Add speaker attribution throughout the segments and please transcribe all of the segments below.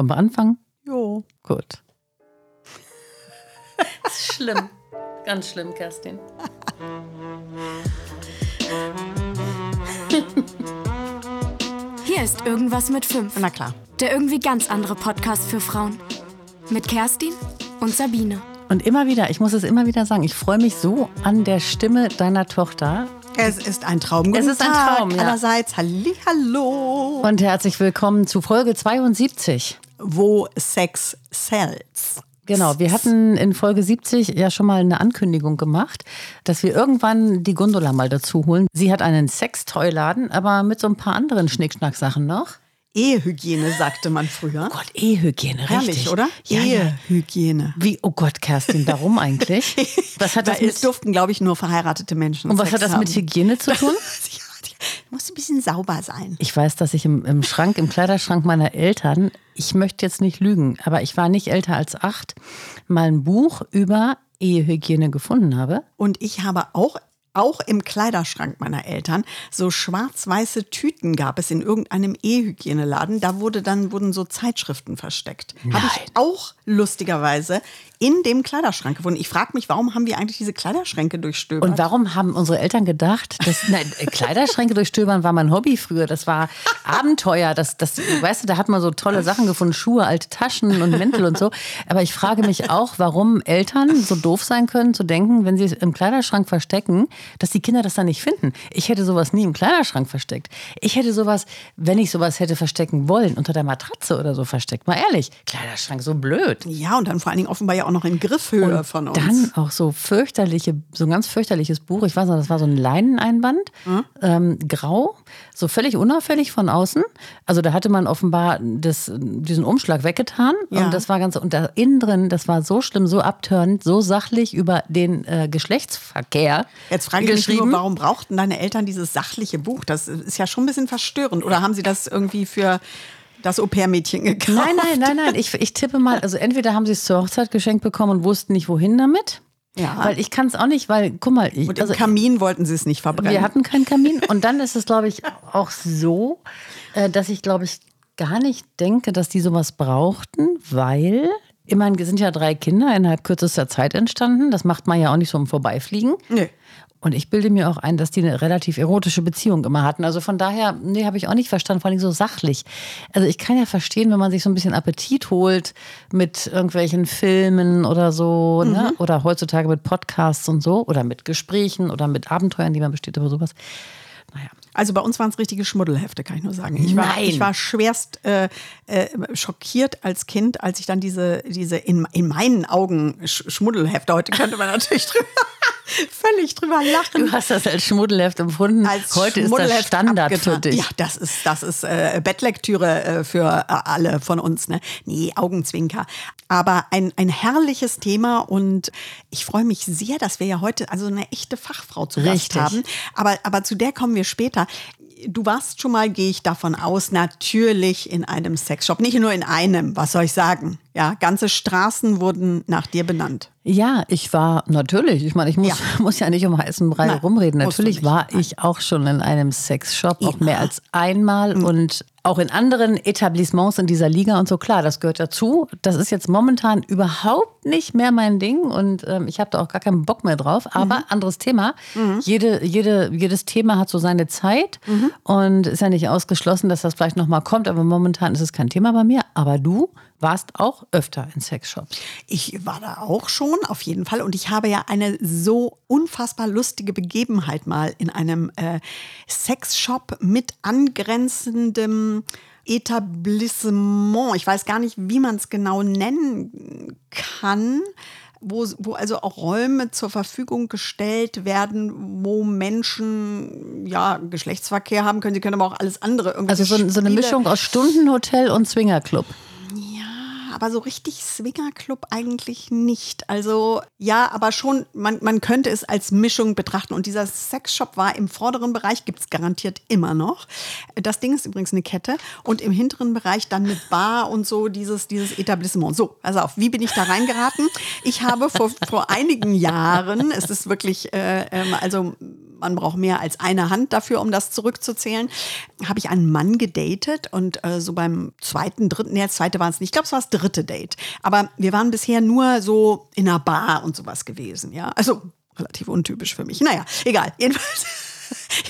Speaker 1: Wollen wir anfangen?
Speaker 2: Jo.
Speaker 1: Gut. Das ist schlimm. Ganz schlimm, Kerstin.
Speaker 3: Hier ist Irgendwas mit 5.
Speaker 2: Na klar.
Speaker 3: Der irgendwie ganz andere Podcast für Frauen. Mit Kerstin und Sabine.
Speaker 1: Und immer wieder, ich muss es immer wieder sagen, ich freue mich so an der Stimme deiner Tochter.
Speaker 2: Es ist ein Traum.
Speaker 1: Es ist ein
Speaker 2: Tag
Speaker 1: Traum, ja.
Speaker 2: Allerseits. Hallihallo.
Speaker 1: Und herzlich willkommen zu Folge 72.
Speaker 2: Wo Sex sells.
Speaker 1: Genau, wir hatten in Folge 70 ja schon mal eine Ankündigung gemacht, dass wir irgendwann die Gondola mal dazu holen. Sie hat einen Sextoy-Laden, aber mit so ein paar anderen Schnickschnack-Sachen noch.
Speaker 2: Ehehygiene sagte man früher.
Speaker 1: Oh Gott, Ehehygiene,
Speaker 2: Herrlich,
Speaker 1: richtig.
Speaker 2: oder?
Speaker 1: Ja, ja.
Speaker 2: Ehehygiene.
Speaker 1: Wie, oh Gott, Kerstin, warum eigentlich? Was hat das mit,
Speaker 2: durften, glaube ich, nur verheiratete Menschen
Speaker 1: und was
Speaker 2: Sex
Speaker 1: hat das mit
Speaker 2: haben.
Speaker 1: Hygiene zu tun?
Speaker 2: Ja, muss ein bisschen sauber sein.
Speaker 1: Ich weiß, dass ich im, im Schrank, im Kleiderschrank meiner Eltern, ich möchte jetzt nicht lügen, aber ich war nicht älter als acht, mal ein Buch über Ehehygiene gefunden habe.
Speaker 2: Und ich habe auch, auch im Kleiderschrank meiner Eltern so schwarz-weiße Tüten gab es in irgendeinem E-Hygieneladen. Da wurde dann, wurden so Zeitschriften versteckt. Habe ich auch lustigerweise in dem Kleiderschrank gefunden. Ich frage mich, warum haben wir eigentlich diese Kleiderschränke durchstöbert?
Speaker 1: Und warum haben unsere Eltern gedacht, dass nein, Kleiderschränke durchstöbern war mein Hobby früher. Das war Abenteuer. Das, das, weißt du, da hat man so tolle Sachen gefunden, Schuhe, alte Taschen und Mäntel und so. Aber ich frage mich auch, warum Eltern so doof sein können, zu denken, wenn sie es im Kleiderschrank verstecken, dass die Kinder das dann nicht finden. Ich hätte sowas nie im Kleiderschrank versteckt. Ich hätte sowas, wenn ich sowas hätte verstecken wollen, unter der Matratze oder so versteckt. Mal ehrlich, Kleiderschrank so blöd.
Speaker 2: ja, und dann vor allen Dingen offenbar ja auch noch in Griffhöhe
Speaker 1: Und
Speaker 2: von uns.
Speaker 1: Dann auch so fürchterliche, so ein ganz fürchterliches Buch. Ich weiß noch, das war so ein Leineneinband,
Speaker 2: Hm?
Speaker 1: ähm, grau, so völlig unauffällig von außen. Also da hatte man offenbar das, diesen Umschlag weggetan
Speaker 2: Ja.
Speaker 1: und das war ganz und da innen drin, das war so schlimm, so abtörend, so sachlich über den äh, Geschlechtsverkehr
Speaker 2: Jetzt frage ich mich nur, warum brauchten deine Eltern dieses sachliche Buch? Das ist ja schon ein bisschen verstörend. Oder haben sie das irgendwie für das Au-pair-Mädchen gekauft?
Speaker 1: Nein, nein, nein, nein. Ich, ich tippe mal, also entweder haben sie es zur Hochzeit geschenkt bekommen und wussten nicht, wohin damit.
Speaker 2: Ja.
Speaker 1: Weil ich kann es auch nicht, weil, guck mal, ich,
Speaker 2: Und im
Speaker 1: also,
Speaker 2: Kamin wollten sie es nicht verbrennen.
Speaker 1: Wir hatten keinen Kamin. Und dann ist es, glaube ich, auch so, äh, dass ich, glaube ich, gar nicht denke, dass die sowas brauchten, weil, immerhin sind ja drei Kinder innerhalb kürzester Zeit entstanden. Das macht man ja auch nicht so im Vorbeifliegen.
Speaker 2: Nö.
Speaker 1: Und ich bilde mir auch ein, dass die eine relativ erotische Beziehung immer hatten. Also von daher, nee, habe ich auch nicht verstanden, vor allem so sachlich. Also ich kann ja verstehen, wenn man sich so ein bisschen Appetit holt mit irgendwelchen Filmen oder so, ne? oder heutzutage mit Podcasts und so, oder mit Gesprächen oder mit Abenteuern, die man besteht, aber sowas. Naja.
Speaker 2: Also bei uns waren es richtige Schmuddelhefte, kann ich nur sagen. Ich war,
Speaker 1: Nein.
Speaker 2: ich war schwerst äh, äh, schockiert als Kind, als ich dann diese, diese in, in meinen Augen Sch Schmuddelhefte, heute könnte man natürlich drüber, völlig drüber lachen.
Speaker 1: Du hast das als Schmuddelheft empfunden.
Speaker 2: als
Speaker 1: Heute ist das Standard für
Speaker 2: abgetan.
Speaker 1: dich.
Speaker 2: Ja, das ist, das ist äh, Bettlektüre äh, für äh, alle von uns. Ne? Nee, Augenzwinker. Aber ein, ein herrliches Thema und ich freue mich sehr, dass wir ja heute also eine echte Fachfrau zu Gast haben. Aber, aber zu der kommen wir später. Du warst schon mal, gehe ich davon aus, natürlich in einem Sexshop. Nicht nur in einem, was soll ich sagen? Ja, ganze Straßen wurden nach dir benannt.
Speaker 1: Ja, ich war natürlich. Ich meine, ich muss
Speaker 2: Ja.
Speaker 1: muss ja nicht um heißen Brei
Speaker 2: Nein,
Speaker 1: rumreden. Natürlich war ich auch schon in einem Sexshop, auch mehr als einmal und auch in anderen Etablissements in dieser Liga und so. Klar, das gehört dazu. Das ist jetzt momentan überhaupt nicht mehr mein Ding und ähm, ich habe da auch gar keinen Bock mehr drauf. Aber
Speaker 2: Mhm.
Speaker 1: anderes Thema. Jede, jede, jedes Thema hat so seine Zeit
Speaker 2: Mhm.
Speaker 1: und ist ja nicht ausgeschlossen, dass das vielleicht nochmal kommt. Aber momentan ist es kein Thema bei mir. Aber du warst auch öfter in Sexshops.
Speaker 2: Ich war da auch schon, auf jeden Fall. Und ich habe ja eine so unfassbar lustige Begebenheit mal in einem äh, Sexshop mit angrenzendem Etablissement. Ich weiß gar nicht, wie man es genau nennen kann. Wo, wo also auch Räume zur Verfügung gestellt werden, wo Menschen ja Geschlechtsverkehr haben können. Sie können aber auch alles andere.
Speaker 1: Also so, so eine Mischung aus Stundenhotel und Swingerclub.
Speaker 2: Aber so richtig Swingerclub eigentlich nicht. Also ja, aber schon, man, man könnte es als Mischung betrachten. Und dieser Sexshop war im vorderen Bereich, gibt es garantiert immer noch. Das Ding ist übrigens eine Kette. Und im hinteren Bereich dann mit Bar und so dieses, dieses Etablissement. So, pass auf, wie bin ich da reingeraten? Ich habe vor, vor einigen Jahren, es ist wirklich, äh, ähm, also man braucht mehr als eine Hand dafür, um das zurückzuzählen, habe ich einen Mann gedatet und äh, so beim zweiten, dritten, nee, das zweite war es nicht, ich glaube, es war das dritte Date. Aber wir waren bisher nur so in einer Bar und sowas gewesen, ja. Also relativ untypisch für mich. Naja, egal. Jedenfalls.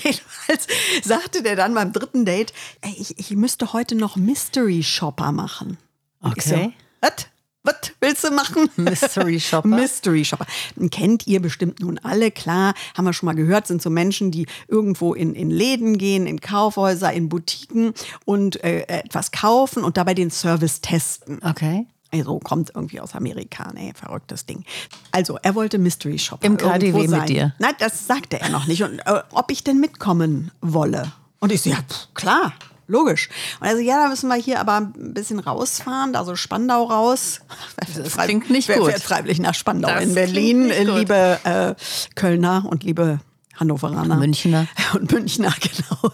Speaker 2: Jedenfalls sagte der dann beim dritten Date, ey, ich, ich müsste heute noch Mystery Shopper machen.
Speaker 1: Okay.
Speaker 2: Was? Was willst du machen?
Speaker 1: Mystery Shopper.
Speaker 2: Mystery Shopper. Kennt ihr bestimmt nun alle, klar, haben wir schon mal gehört, sind so Menschen, die irgendwo in, in Läden gehen, in Kaufhäuser, in Boutiquen und äh, etwas kaufen und dabei den Service testen.
Speaker 1: Okay.
Speaker 2: Also kommt irgendwie aus Amerika, ne, verrücktes Ding. Also, er wollte Mystery Shopper.
Speaker 1: Im KaDeWe
Speaker 2: irgendwo
Speaker 1: mit
Speaker 2: sein.
Speaker 1: dir?
Speaker 2: Nein, das sagte er noch nicht. Und äh, ob ich denn mitkommen wolle. Und ich so, ja, pff, klar, logisch. Und er so, ja, da müssen wir hier aber ein bisschen rausfahren, also Spandau raus.
Speaker 1: Das klingt nicht
Speaker 2: Wer
Speaker 1: gut.
Speaker 2: fährt freiwillig nach Spandau
Speaker 1: Das
Speaker 2: in Berlin, liebe äh, Kölner und liebe Hannoveraner.
Speaker 1: Münchner.
Speaker 2: Und Münchner, genau.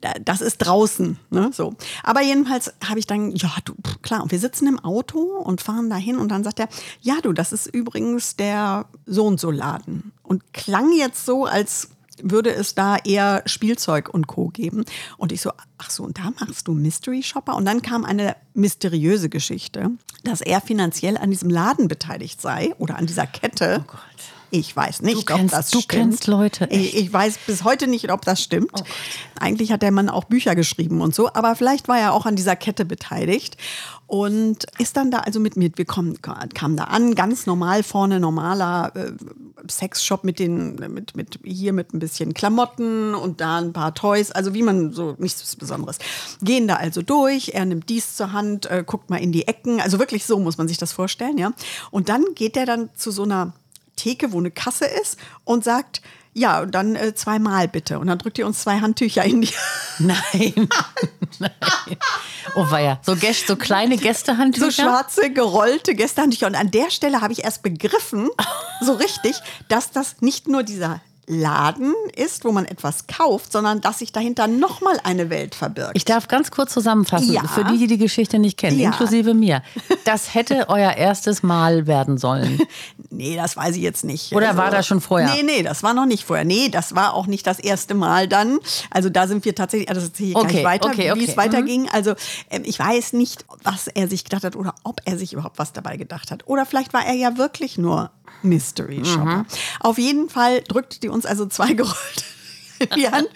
Speaker 2: Da- Das ist draußen. Ne? So. Aber jedenfalls habe ich dann, ja, du, klar. Und wir sitzen im Auto und fahren dahin und dann sagt er, ja, du, das ist übrigens der so und so Laden. Und klang jetzt so, als würde es da eher Spielzeug und Co. geben. Und ich so, ach so, und da machst du Mystery Shopper? Und dann kam eine mysteriöse Geschichte, dass er finanziell an diesem Laden beteiligt sei oder an dieser Kette. Oh Gott. Ich weiß nicht,
Speaker 1: Du
Speaker 2: ob
Speaker 1: kennst-
Speaker 2: das
Speaker 1: du
Speaker 2: stimmt.
Speaker 1: kennst Leute,
Speaker 2: Ich, ich weiß bis heute nicht, ob das stimmt. Eigentlich hat der Mann auch Bücher geschrieben und so, aber vielleicht war er auch an dieser Kette beteiligt und ist dann da also mit mit. Wir kommen, kamen da an, ganz normal vorne normaler äh, Sexshop mit den mit mit hier mit ein bisschen Klamotten und da ein paar Toys, also wie man so nichts Besonderes. Gehen da also durch. Er nimmt dies zur Hand, äh, guckt mal in die Ecken, also wirklich so muss man sich das vorstellen, ja. Und dann geht er dann zu so einer Theke, wo eine Kasse ist und sagt, ja, und dann äh, zweimal bitte. Und dann drückt ihr uns zwei Handtücher in die
Speaker 1: Nein. Nein. Oh weia. So, Gäste, so kleine Gästehandtücher.
Speaker 2: so schwarze, gerollte Gästehandtücher. Und an der Stelle habe ich erst begriffen, so richtig, dass das nicht nur dieser Laden ist, wo man etwas kauft, sondern dass sich dahinter nochmal eine Welt verbirgt.
Speaker 1: Ich darf ganz kurz zusammenfassen,
Speaker 2: Ja.
Speaker 1: für die, die die Geschichte nicht kennen,
Speaker 2: Ja.
Speaker 1: inklusive mir. Das hätte euer erstes Mal werden sollen.
Speaker 2: Nee, das weiß ich jetzt nicht.
Speaker 1: Oder war das schon vorher?
Speaker 2: Nee, nee, das war noch nicht vorher. Nee, das war auch nicht das erste Mal dann. Also da sind wir tatsächlich, also das ich
Speaker 1: Okay,
Speaker 2: gleich weiter,
Speaker 1: okay,
Speaker 2: wie
Speaker 1: okay.
Speaker 2: es weiterging. Also ähm, ich weiß nicht, was er sich gedacht hat oder ob er sich überhaupt was dabei gedacht hat. Oder vielleicht war er ja wirklich nur Mystery Shopper. Auf jeden Fall drückte die uns also zwei gerollte die Hand.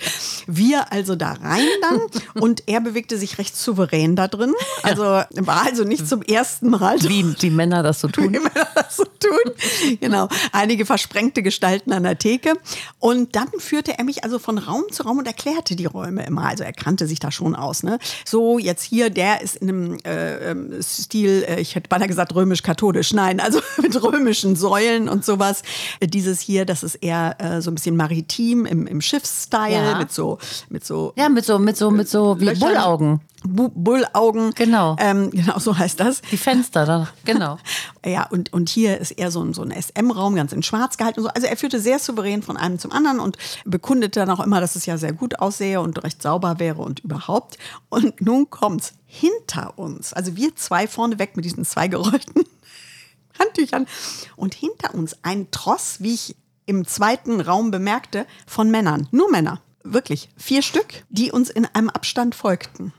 Speaker 2: Wir also da rein dann und er bewegte sich recht souverän da drin. Also war also nicht zum ersten Mal
Speaker 1: Wie die Männer das so
Speaker 2: wie
Speaker 1: tun.
Speaker 2: Männer das so tun. Genau. Einige versprengte Gestalten an der Theke. Und dann führte er mich also von Raum zu Raum und erklärte die Räume immer. Also er kannte sich da schon aus. Ne? So, jetzt hier, der ist in einem äh, ähm, Stil, äh, ich hätte beinahe gesagt römisch-katholisch. Nein, also mit römischen Säulen und sowas. Dieses hier, das ist eher äh, so ein bisschen maritim im, im Schiffsstyle
Speaker 1: Ja.
Speaker 2: mit so, mit so
Speaker 1: Ja, mit so, mit so, mit so wie
Speaker 2: Löchern.
Speaker 1: Bullaugen.
Speaker 2: Bu Bullaugen.
Speaker 1: Genau.
Speaker 2: Ähm, genau, so heißt das.
Speaker 1: Die Fenster da. Genau.
Speaker 2: Ja, und, und hier ist eher so ein, so ein SM-Raum, ganz in schwarz gehalten. Und so. Also er führte sehr souverän von einem zum anderen und bekundete dann auch immer, dass es ja sehr gut aussehe und recht sauber wäre und überhaupt. Und nun kommt's hinter uns, also wir zwei vorne weg mit diesen zwei gerollten Handtüchern und hinter uns ein Tross, wie ich im zweiten Raum bemerkte, von Männern, nur Männer. Wirklich, vier Stück, die uns in einem Abstand folgten.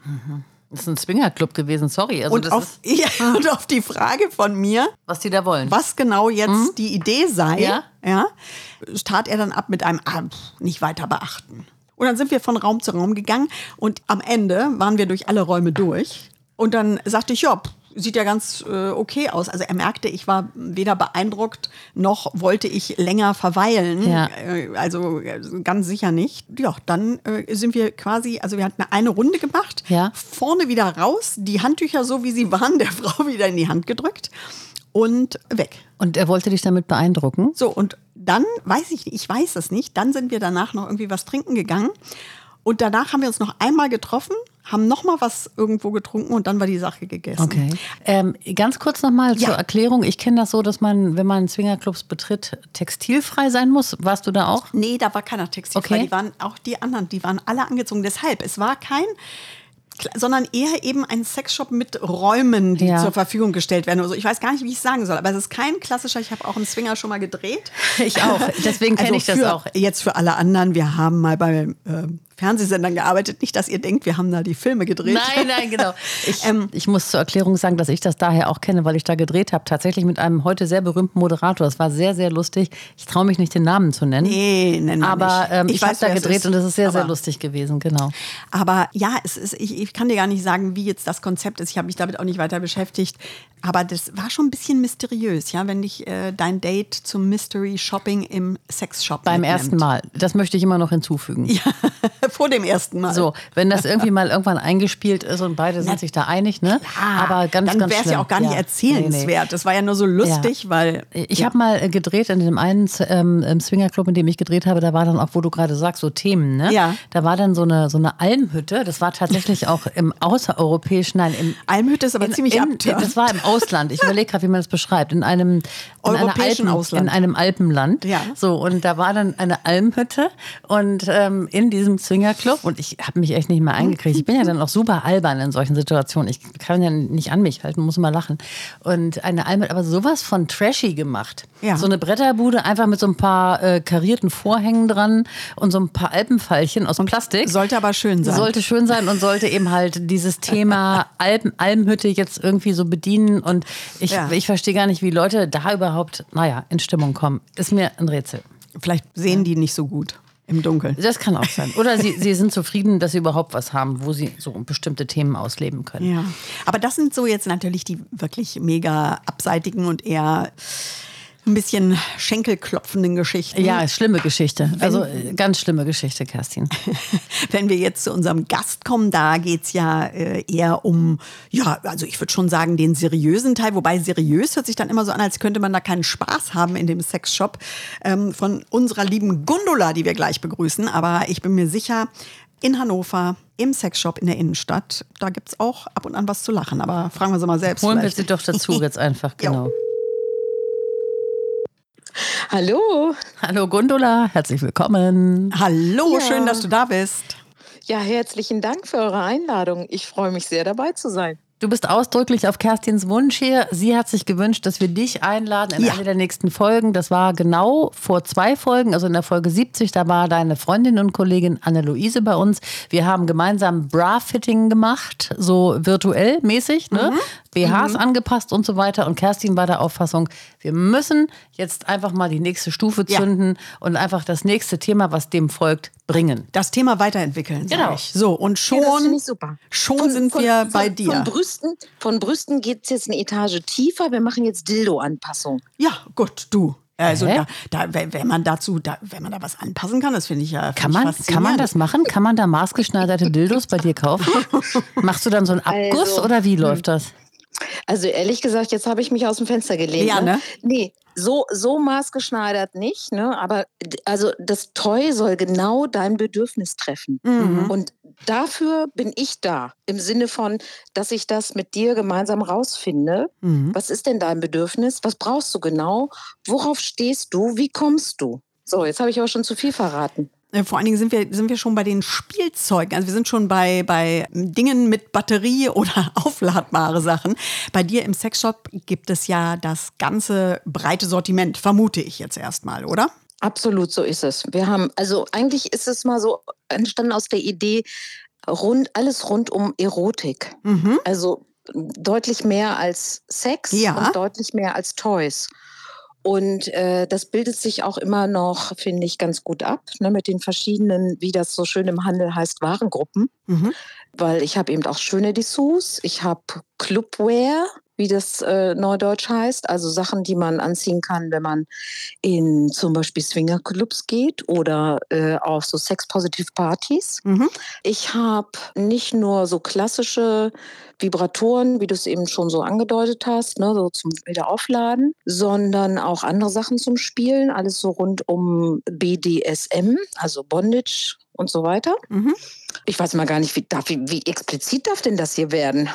Speaker 1: Das ist ein Swingerclub gewesen, sorry. Also
Speaker 2: Und
Speaker 1: das
Speaker 2: auf, ja, und auf die Frage von mir,
Speaker 1: was die da wollen.
Speaker 2: was genau jetzt die Idee sei,
Speaker 1: Ja.
Speaker 2: ja, tat er dann ab mit einem ah, nicht weiter beachten. Und dann sind wir von Raum zu Raum gegangen und am Ende waren wir durch alle Räume durch. Und dann sagte ich, ja, sieht ja ganz äh, okay aus. Also er merkte, ich war weder beeindruckt noch wollte ich länger verweilen.
Speaker 1: Ja.
Speaker 2: Äh, also äh, ganz sicher nicht. Ja, dann äh, sind wir quasi, also wir hatten eine Runde gemacht,
Speaker 1: Ja.
Speaker 2: vorne wieder raus, die Handtücher so wie sie waren, der Frau wieder in die Hand gedrückt und weg.
Speaker 1: Und er wollte dich damit beeindrucken?
Speaker 2: So, und dann weiß ich nicht, ich weiß es nicht, dann sind wir danach noch irgendwie was trinken gegangen. Und danach haben wir uns noch einmal getroffen, haben noch mal was irgendwo getrunken und dann war die Sache gegessen.
Speaker 1: Okay. Ähm, ganz kurz nochmal
Speaker 2: Ja.
Speaker 1: zur Erklärung. Ich kenne das so, dass man, wenn man Swingerclubs betritt, textilfrei sein muss. Warst du da auch?
Speaker 2: Nee, da war keiner textilfrei.
Speaker 1: Okay.
Speaker 2: Die waren auch die anderen, die waren alle angezogen. Deshalb, es war kein sondern eher eben ein Sexshop mit Räumen, die
Speaker 1: Ja.
Speaker 2: zur Verfügung gestellt werden. Also ich weiß gar nicht, wie ich es sagen soll, aber es ist kein klassischer, ich habe auch einen Swinger schon mal gedreht.
Speaker 1: Ich auch. Deswegen kenne
Speaker 2: Also
Speaker 1: ich das auch.
Speaker 2: Jetzt für alle anderen, wir haben mal bei äh, Fernsehsendern gearbeitet. Nicht, dass ihr denkt, wir haben da die Filme gedreht.
Speaker 1: Nein, nein, genau. Ich,
Speaker 2: Ähm,
Speaker 1: ich muss zur Erklärung sagen, dass ich das daher auch kenne, weil ich da gedreht habe. Tatsächlich mit einem heute sehr berühmten Moderator. Es war sehr, sehr lustig. Ich traue mich nicht, den Namen zu nennen.
Speaker 2: Nee, nennen wir
Speaker 1: Aber
Speaker 2: nicht.
Speaker 1: ähm,
Speaker 2: Ich
Speaker 1: ich, habe da gedreht
Speaker 2: ist,
Speaker 1: und es ist sehr, sehr
Speaker 2: aber-
Speaker 1: lustig gewesen, genau.
Speaker 2: Aber ja, es ist, ich, ich kann dir gar nicht sagen, wie jetzt das Konzept ist. Ich habe mich damit auch nicht weiter beschäftigt. Aber das war schon ein bisschen mysteriös, ja, wenn dich äh, dein Date zum Mystery Shopping im Sexshop
Speaker 1: Beim
Speaker 2: mitnimmt.
Speaker 1: ersten Mal. Das möchte ich immer noch hinzufügen.
Speaker 2: Vor dem ersten Mal.
Speaker 1: So, wenn das irgendwie mal irgendwann eingespielt ist und beide sind sich da einig, ne?
Speaker 2: Ah,
Speaker 1: Aber ganz,
Speaker 2: dann wäre es ja auch gar nicht
Speaker 1: Ja.
Speaker 2: erzählenswert. Das war ja nur so lustig,
Speaker 1: Ja.
Speaker 2: weil
Speaker 1: Ich
Speaker 2: ja.
Speaker 1: habe mal äh, gedreht in dem einen ähm, Swingerclub, in dem ich gedreht habe, da war dann auch, wo du gerade sagst, so Themen, ne?
Speaker 2: Ja.
Speaker 1: Da war dann so eine, so eine Almhütte, das war tatsächlich auch im außereuropäischen, nein, im
Speaker 2: Almhütte ist aber
Speaker 1: in,
Speaker 2: ziemlich
Speaker 1: in. Das war im Ausland. Ich überlege gerade, wie man das beschreibt. In einem in
Speaker 2: Europäischen
Speaker 1: Alpen,
Speaker 2: Ausland.
Speaker 1: In einem Alpenland.
Speaker 2: Ja.
Speaker 1: So, und da war dann eine Almhütte und ähm, in diesem Swingerclub und ich habe mich echt nicht mehr eingekriegt. Ich bin ja dann auch super albern in solchen Situationen. Ich kann ja nicht an mich halten, muss immer lachen. Und eine Almhütte, aber sowas von trashy gemacht.
Speaker 2: Ja.
Speaker 1: So eine Bretterbude einfach mit so ein paar äh, karierten Vorhängen dran und so ein paar Alpenfeilchen aus Plastik.
Speaker 2: Sollte aber schön sein.
Speaker 1: Sollte schön sein und sollte eben halt dieses Thema Alpen, Almhütte jetzt irgendwie so bedienen. Und ich,
Speaker 2: Ja.
Speaker 1: ich verstehe gar nicht, wie Leute da überhaupt, naja, in Stimmung kommen. Ist mir ein Rätsel.
Speaker 2: Vielleicht sehen die nicht so gut im Dunkeln.
Speaker 1: Das kann auch sein. Oder sie, sie sind zufrieden, dass sie überhaupt was haben, wo sie so bestimmte Themen ausleben können.
Speaker 2: Ja, aber das sind so jetzt natürlich die wirklich mega abseitigen und eher ein bisschen schenkelklopfenden Geschichten.
Speaker 1: Ja, schlimme Geschichte. Also äh, ganz schlimme Geschichte, Kerstin.
Speaker 2: Wenn wir jetzt zu unserem Gast kommen, da geht's ja äh, eher um, ja, also ich würde schon sagen, den seriösen Teil, wobei seriös hört sich dann immer so an, als könnte man da keinen Spaß haben in dem Sexshop ähm, von unserer lieben Gundula, die wir gleich begrüßen. Aber ich bin mir sicher, in Hannover, im Sexshop in der Innenstadt, da gibt's auch ab und an was zu lachen. Aber fragen wir sie mal selbst.
Speaker 1: Holen wir
Speaker 2: vielleicht.
Speaker 1: sie doch dazu jetzt einfach,
Speaker 2: Jo.
Speaker 4: Hallo.
Speaker 1: Hallo Gundula, herzlich willkommen.
Speaker 2: Hallo,
Speaker 4: Ja.
Speaker 2: schön, dass du da bist.
Speaker 4: Ja, herzlichen Dank für eure Einladung. Ich freue mich sehr, dabei zu sein.
Speaker 1: Du bist ausdrücklich auf Kerstins Wunsch hier. Sie hat sich gewünscht, dass wir dich einladen in
Speaker 2: Ja.
Speaker 1: eine der nächsten Folgen. Das war genau vor zwei Folgen, also in der Folge 70. Da war deine Freundin und Kollegin Anne-Luise bei uns. Wir haben gemeinsam Bra-Fitting gemacht, so virtuell mäßig, ne? BHs angepasst und so weiter. Und Kerstin war der Auffassung, wir müssen jetzt einfach mal die nächste Stufe
Speaker 2: Ja.
Speaker 1: zünden und einfach das nächste Thema, was dem folgt, bringen.
Speaker 2: Das Thema weiterentwickeln. sag
Speaker 1: Genau.
Speaker 2: Ich. So, und
Speaker 4: Ja,
Speaker 2: schon,
Speaker 4: super.
Speaker 2: schon sind wir bei
Speaker 4: von,
Speaker 2: dir.
Speaker 4: Von Brüsten, von Brüsten geht es jetzt eine Etage tiefer. Wir machen jetzt Dildo-Anpassung.
Speaker 2: Ja, gut, du. Also da, da, wenn wenn man dazu, da, wenn man da was anpassen kann, das finde ich ja
Speaker 1: Kann man, kann man das machen? Kann man da maßgeschneiderte Dildos bei dir kaufen? Machst du dann so einen Abguss
Speaker 4: Also,
Speaker 1: oder wie läuft das?
Speaker 4: Also ehrlich gesagt, jetzt habe ich mich aus dem Fenster gelehnt.
Speaker 2: Ja, ne?
Speaker 4: Nee, so, so maßgeschneidert nicht, ne? Aber also das Toy soll genau dein Bedürfnis treffen.
Speaker 2: Mhm.
Speaker 4: Und dafür bin ich da. Im Sinne von, dass ich das mit dir gemeinsam rausfinde.
Speaker 2: Mhm.
Speaker 4: Was ist denn dein Bedürfnis? Was brauchst du genau? Worauf stehst du? Wie kommst du? So, jetzt habe ich aber schon zu viel verraten.
Speaker 2: Äh, Vor allen Dingen sind wir, sind wir schon bei den Spielzeugen. Also wir sind schon bei, bei Dingen mit Batterie oder aufladbare Sachen. Bei dir im Sexshop gibt es ja das ganze breite Sortiment, vermute ich jetzt erstmal, oder?
Speaker 4: Absolut, so ist es. Wir haben, also eigentlich ist es mal so entstanden aus der Idee, rund, alles rund um Erotik.
Speaker 2: Mhm.
Speaker 4: Also deutlich mehr als Sex
Speaker 2: Ja.
Speaker 4: und deutlich mehr als Toys. Und äh, das bildet sich auch immer noch, finde ich, ganz gut ab, ne, mit den verschiedenen, wie das so schön im Handel heißt, Warengruppen.
Speaker 2: Mhm.
Speaker 4: Weil ich habe eben auch schöne Dessous, ich habe Clubwear, wie das äh, neudeutsch heißt, also Sachen, die man anziehen kann, wenn man in zum Beispiel Swingerclubs geht oder äh, auf so Sex-Positive-Partys.
Speaker 2: Mhm.
Speaker 4: Ich habe nicht nur so klassische Vibratoren, wie du es eben schon so angedeutet hast, ne, so zum Wiederaufladen, sondern auch andere Sachen zum Spielen, alles so rund um BDSM, also Bondage und so weiter.
Speaker 2: Mhm.
Speaker 4: Ich weiß mal gar nicht, wie, darf, wie, wie explizit darf denn das hier werden?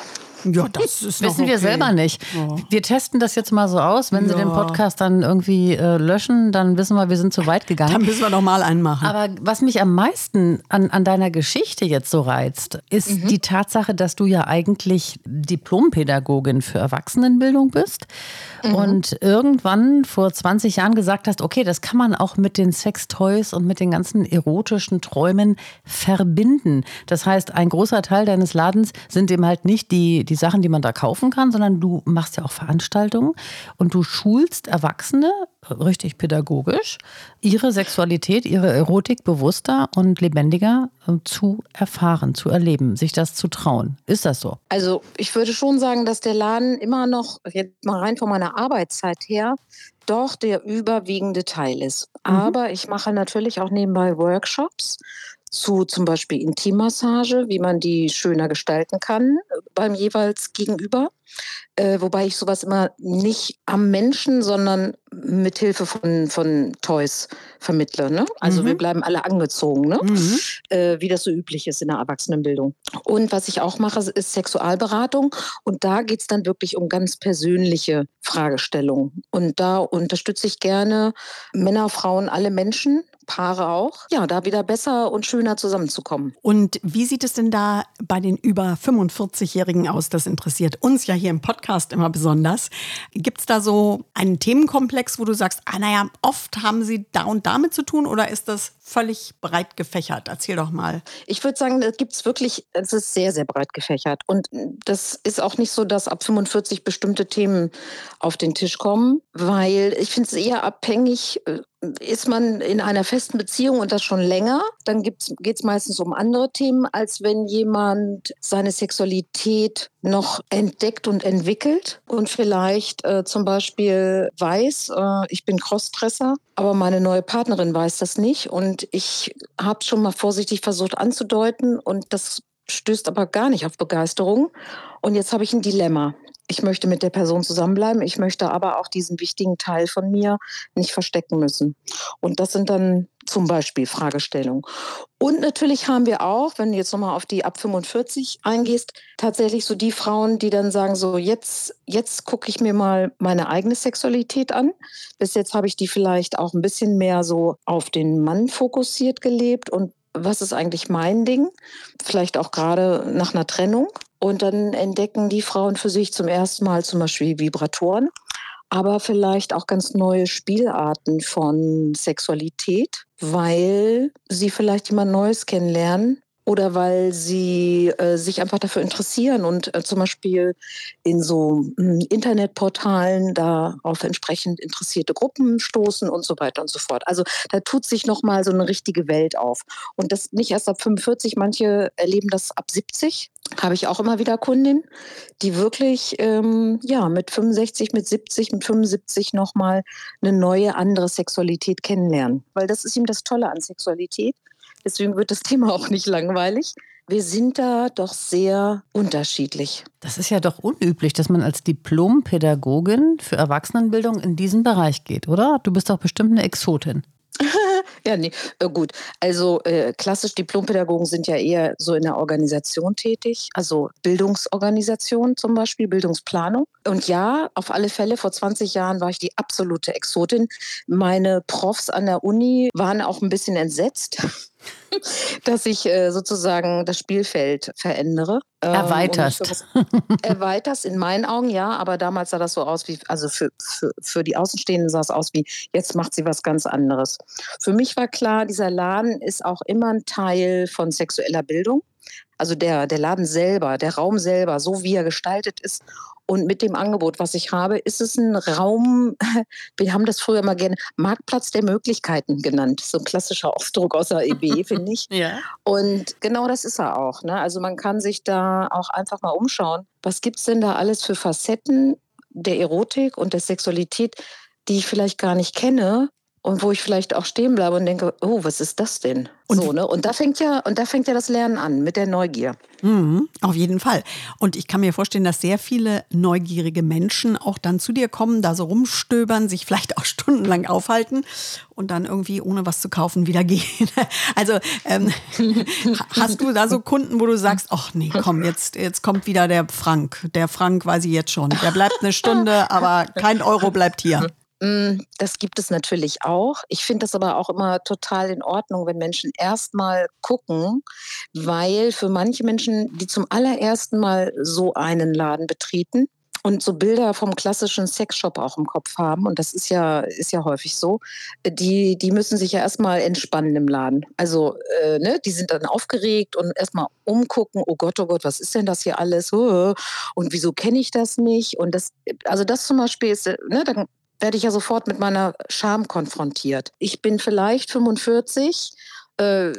Speaker 2: Ja, das ist
Speaker 1: Wissen wir
Speaker 2: okay.
Speaker 1: selber nicht.
Speaker 2: Ja.
Speaker 1: Wir testen das jetzt mal so aus. Wenn Sie den
Speaker 2: Ja.
Speaker 1: Podcast dann irgendwie äh, löschen, dann wissen wir, wir sind zu weit gegangen.
Speaker 2: Dann müssen wir noch mal einen machen.
Speaker 1: Aber was mich am meisten an, an deiner Geschichte jetzt so reizt, ist
Speaker 2: Mhm.
Speaker 1: die Tatsache, dass du ja eigentlich Diplompädagogin für Erwachsenenbildung bist
Speaker 2: Mhm.
Speaker 1: und irgendwann vor 20 Jahren gesagt hast, okay, das kann man auch mit den Sextoys und mit den ganzen erotischen Träumen verbinden. Das heißt, ein großer Teil deines Ladens sind eben halt nicht die, die Sachen, die man da kaufen kann, sondern du machst ja auch Veranstaltungen und du schulst Erwachsene, richtig pädagogisch, ihre Sexualität, ihre Erotik bewusster und lebendiger äh, zu erfahren, zu erleben, sich das zu trauen. Ist das so?
Speaker 4: Also ich würde schon sagen, dass der Laden immer noch, jetzt mal rein von meiner Arbeitszeit her, doch der überwiegende Teil ist. Aber ich mache natürlich auch nebenbei Workshops zu zum Beispiel Intimmassage, wie man die schöner gestalten kann äh, beim jeweils Gegenüber. Äh, wobei ich sowas immer nicht am Menschen, sondern mit Hilfe von, von Toys vermittle. Ne? Also
Speaker 2: Mhm.
Speaker 4: wir bleiben alle angezogen, ne?
Speaker 2: Mhm.
Speaker 4: äh, wie das so üblich ist in der Erwachsenenbildung. Und was ich auch mache, ist Sexualberatung. Und da geht es dann wirklich um ganz persönliche Fragestellungen. Und da unterstütze ich gerne Männer, Frauen, alle Menschen, Paare auch, ja, da wieder besser und schöner zusammenzukommen.
Speaker 2: Und wie sieht es denn da bei den über 45-Jährigen aus? Das interessiert uns ja hier im Podcast immer besonders. Gibt es da so einen Themenkomplex, wo du sagst, ah, naja, oft haben sie da und damit zu tun oder ist das völlig breit gefächert? Erzähl doch mal.
Speaker 4: Ich würde sagen, da gibt es wirklich, es ist sehr, sehr breit gefächert. Und das ist auch nicht so, dass ab 45 bestimmte Themen auf den Tisch kommen, weil ich finde es eher abhängig, äh, ist man in einer festen Beziehung und das schon länger, dann geht es meistens um andere Themen, als wenn jemand seine Sexualität noch entdeckt und entwickelt und vielleicht äh, zum Beispiel weiß, äh, ich bin Crossdresser, aber meine neue Partnerin weiß das nicht und ich habe schon mal vorsichtig versucht anzudeuten und das stößt aber gar nicht auf Begeisterung. Und jetzt habe ich ein Dilemma. Ich möchte mit der Person zusammenbleiben, ich möchte aber auch diesen wichtigen Teil von mir nicht verstecken müssen. Und das sind dann zum Beispiel Fragestellungen. Und natürlich haben wir auch, wenn du jetzt nochmal auf die ab 45 eingehst, tatsächlich so die Frauen, die dann sagen, so jetzt, jetzt gucke ich mir mal meine eigene Sexualität an. Bis jetzt habe ich die vielleicht auch ein bisschen mehr so auf den Mann fokussiert gelebt und was ist eigentlich mein Ding? Vielleicht auch gerade nach einer Trennung. Und dann entdecken die Frauen für sich zum ersten Mal zum Beispiel Vibratoren, aber vielleicht auch ganz neue Spielarten von Sexualität, weil sie vielleicht jemand Neues kennenlernen oder weil sie äh, sich einfach dafür interessieren und äh, zum Beispiel in so mh, Internetportalen da auf entsprechend interessierte Gruppen stoßen und so weiter und so fort. Also da tut sich noch mal so eine richtige Welt auf und das nicht erst ab 45. Manche erleben das ab 70. Habe ich auch immer wieder Kundinnen, die wirklich ähm, ja mit 65, mit 70, mit 75 noch mal eine neue andere Sexualität kennenlernen, weil das ist ihm das Tolle an Sexualität. Deswegen wird das Thema auch nicht langweilig. Wir sind da doch sehr unterschiedlich.
Speaker 1: Das ist ja doch unüblich, dass man als Diplompädagogin für Erwachsenenbildung in diesen Bereich geht, oder? Du bist doch bestimmt eine Exotin.
Speaker 4: Ja, nee, äh, gut. Also äh, klassisch Diplompädagogen sind ja eher so in der Organisation tätig, also Bildungsorganisation zum Beispiel, Bildungsplanung. Und ja, auf alle Fälle, vor 20 Jahren war ich die absolute Exotin. Meine Profs an der Uni waren auch ein bisschen entsetzt, dass ich äh, sozusagen das Spielfeld verändere. Ähm,
Speaker 1: Erweiterst.
Speaker 4: Erweiterst in meinen Augen, ja, aber damals sah das so aus wie, also für, für, für die Außenstehenden sah es aus wie, jetzt macht sie was ganz anderes. Für mich war klar, dieser Laden ist auch immer ein Teil von sexueller Bildung. Also der, der Laden selber, der Raum selber, so wie er gestaltet ist und mit dem Angebot, was ich habe, ist es ein Raum, wir haben das früher mal gerne Marktplatz der Möglichkeiten genannt. So ein klassischer Ausdruck aus der EB, finde ich.
Speaker 1: Ja.
Speaker 4: Und genau das ist er auch. Ne? Also man kann sich da auch einfach mal umschauen. Was gibt es denn da alles für Facetten der Erotik und der Sexualität, die ich vielleicht gar nicht kenne, und wo ich vielleicht auch stehen bleibe und denke, oh, was ist das denn? Und so, ne? Und da fängt ja, und da fängt ja das Lernen an mit der Neugier.
Speaker 2: Mhm, auf jeden Fall. Und ich kann mir vorstellen, dass sehr viele neugierige Menschen auch dann zu dir kommen, da so rumstöbern, sich vielleicht auch stundenlang aufhalten und dann irgendwie ohne was zu kaufen wieder gehen. Also ähm, hast du da so Kunden, wo du sagst, ach nee, komm, jetzt, jetzt kommt wieder der Frank. Der Frank weiß ich jetzt schon. Der bleibt eine Stunde, aber kein Euro bleibt hier.
Speaker 4: Mm, das gibt es natürlich auch. Ich finde das aber auch immer total in Ordnung, wenn Menschen erstmal gucken, weil für manche Menschen, die zum allerersten Mal so einen Laden betreten, und so Bilder vom klassischen Sexshop auch im Kopf haben, und das ist ja, ist ja häufig so, die, die müssen sich ja erstmal entspannen im Laden. Also, äh, ne, die sind dann aufgeregt und erstmal umgucken, oh Gott, oh Gott, was ist denn das hier alles? Und wieso kenne ich das nicht? Und das, also das zum Beispiel ist, ne, dann werde ich ja sofort mit meiner Scham konfrontiert. Ich bin vielleicht 45, äh,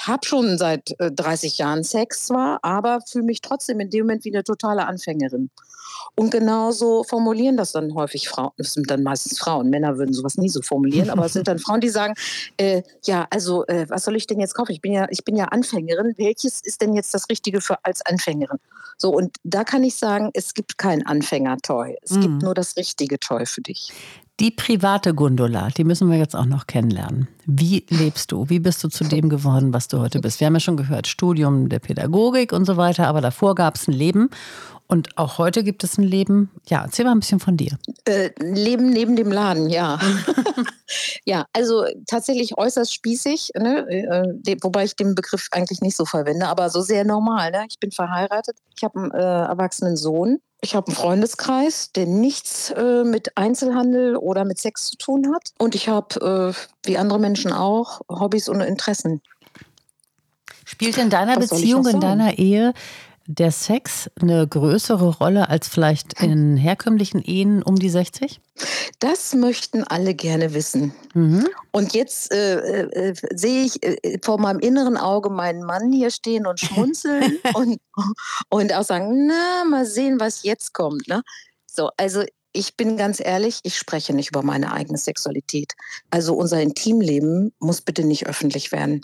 Speaker 4: habe schon seit äh, 30 Jahren Sex zwar, aber fühle mich trotzdem in dem Moment wie eine totale Anfängerin. Und genauso formulieren das dann häufig Frauen. Das sind dann meistens Frauen. Männer würden sowas nie so formulieren, aber es sind dann Frauen, die sagen, äh, ja, also äh, was soll ich denn jetzt kaufen? Ich bin ja, ich bin ja Anfängerin. Welches ist denn jetzt das Richtige für als Anfängerin? So, und da kann ich sagen, es gibt kein Anfänger-Toy. Es mhm. gibt nur das richtige Toy für dich.
Speaker 1: Die private Gundula, die müssen wir jetzt auch noch kennenlernen. Wie lebst du? Wie bist du zu dem geworden, was du heute bist? Wir haben ja schon gehört, Studium der Pädagogik und so weiter, aber davor gab es ein Leben. Und auch heute gibt es ein Leben. Ja, erzähl mal ein bisschen von dir.
Speaker 4: Äh, Leben neben dem Laden, ja. ja, also tatsächlich äußerst spießig, ne? äh, wobei ich den Begriff eigentlich nicht so verwende, aber so sehr normal. Ne? Ich bin verheiratet, ich habe einen äh, erwachsenen Sohn, ich habe einen Freundeskreis, der nichts äh, mit Einzelhandel oder mit Sex zu tun hat. Und ich habe, äh, wie andere Menschen auch, Hobbys und Interessen.
Speaker 1: Spielt in deiner Was Beziehung, in deiner Ehe der Sex eine größere Rolle als vielleicht in herkömmlichen Ehen um die 60?
Speaker 4: Das möchten alle gerne wissen. Mhm. Und jetzt äh, äh, sehe ich äh, vor meinem inneren Auge meinen Mann hier stehen und schmunzeln und, und auch sagen, na, mal sehen, was jetzt kommt. Ne? So, also ich bin ganz ehrlich, ich spreche nicht über meine eigene Sexualität. Also unser Intimleben muss bitte nicht öffentlich werden.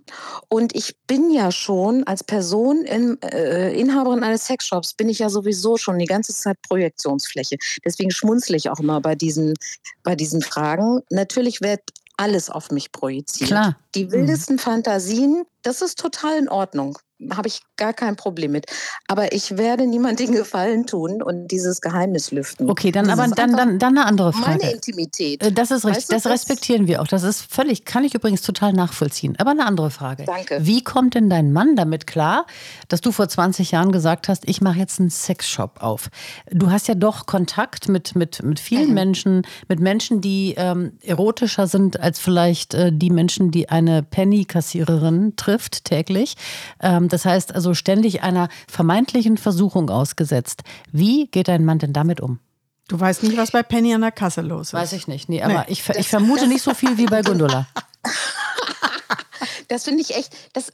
Speaker 4: Und ich bin ja schon als Person in, äh, Inhaberin eines Sexshops, bin ich ja sowieso schon die ganze Zeit Projektionsfläche. Deswegen schmunzle ich auch immer bei diesen, bei diesen Fragen. Natürlich wird alles auf mich projiziert. Klar. Die wildesten mhm. Fantasien, das ist total in Ordnung habe ich gar kein Problem mit. Aber ich werde niemandem Gefallen tun und dieses Geheimnis lüften.
Speaker 1: Okay, dann aber dann, dann, dann eine andere Frage.
Speaker 4: Meine Intimität.
Speaker 1: Äh, das ist richtig, weißt du, das respektieren wir auch. Das ist völlig, kann ich übrigens total nachvollziehen. Aber eine andere Frage.
Speaker 4: Danke.
Speaker 1: Wie kommt denn dein Mann damit klar, dass du vor 20 Jahren gesagt hast, ich mache jetzt einen Sexshop auf? Du hast ja doch Kontakt mit, mit, mit vielen mhm. Menschen, mit Menschen, die ähm, erotischer sind als vielleicht äh, die Menschen, die eine Penny-Kassiererin trifft täglich. Ähm, das heißt also ständig einer vermeintlichen Versuchung ausgesetzt. Wie geht dein Mann denn damit um?
Speaker 2: Du weißt nicht, was bei Penny an der Kasse los ist.
Speaker 1: Weiß ich nicht. Nee, aber nee. Ich, ich vermute nicht so viel wie bei Gundula.
Speaker 4: Das finde ich echt, das,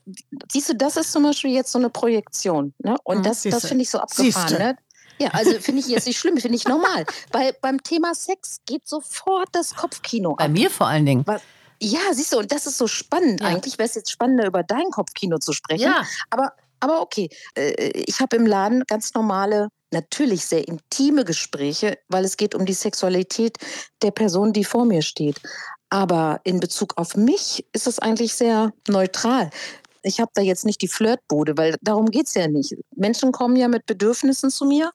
Speaker 4: siehst du, das ist zum Beispiel jetzt so eine Projektion. Ne? Und mhm, das, das finde ich so abgefahren. Ne? Ja, also finde ich jetzt nicht schlimm, finde ich normal. Bei, beim Thema Sex geht sofort das Kopfkino ab.
Speaker 1: Bei mir vor allen Dingen.
Speaker 4: Was, ja, siehst du, und das ist so spannend. Ja. Eigentlich wäre es jetzt spannender, über dein Kopfkino zu sprechen. Ja. Aber, aber okay, äh, ich habe im Laden ganz normale, natürlich sehr intime Gespräche, weil es geht um die Sexualität der Person, die vor mir steht. Aber in Bezug auf mich ist es eigentlich sehr neutral. Ich habe da jetzt nicht die Flirtbude, weil darum geht es ja nicht. Menschen kommen ja mit Bedürfnissen zu mir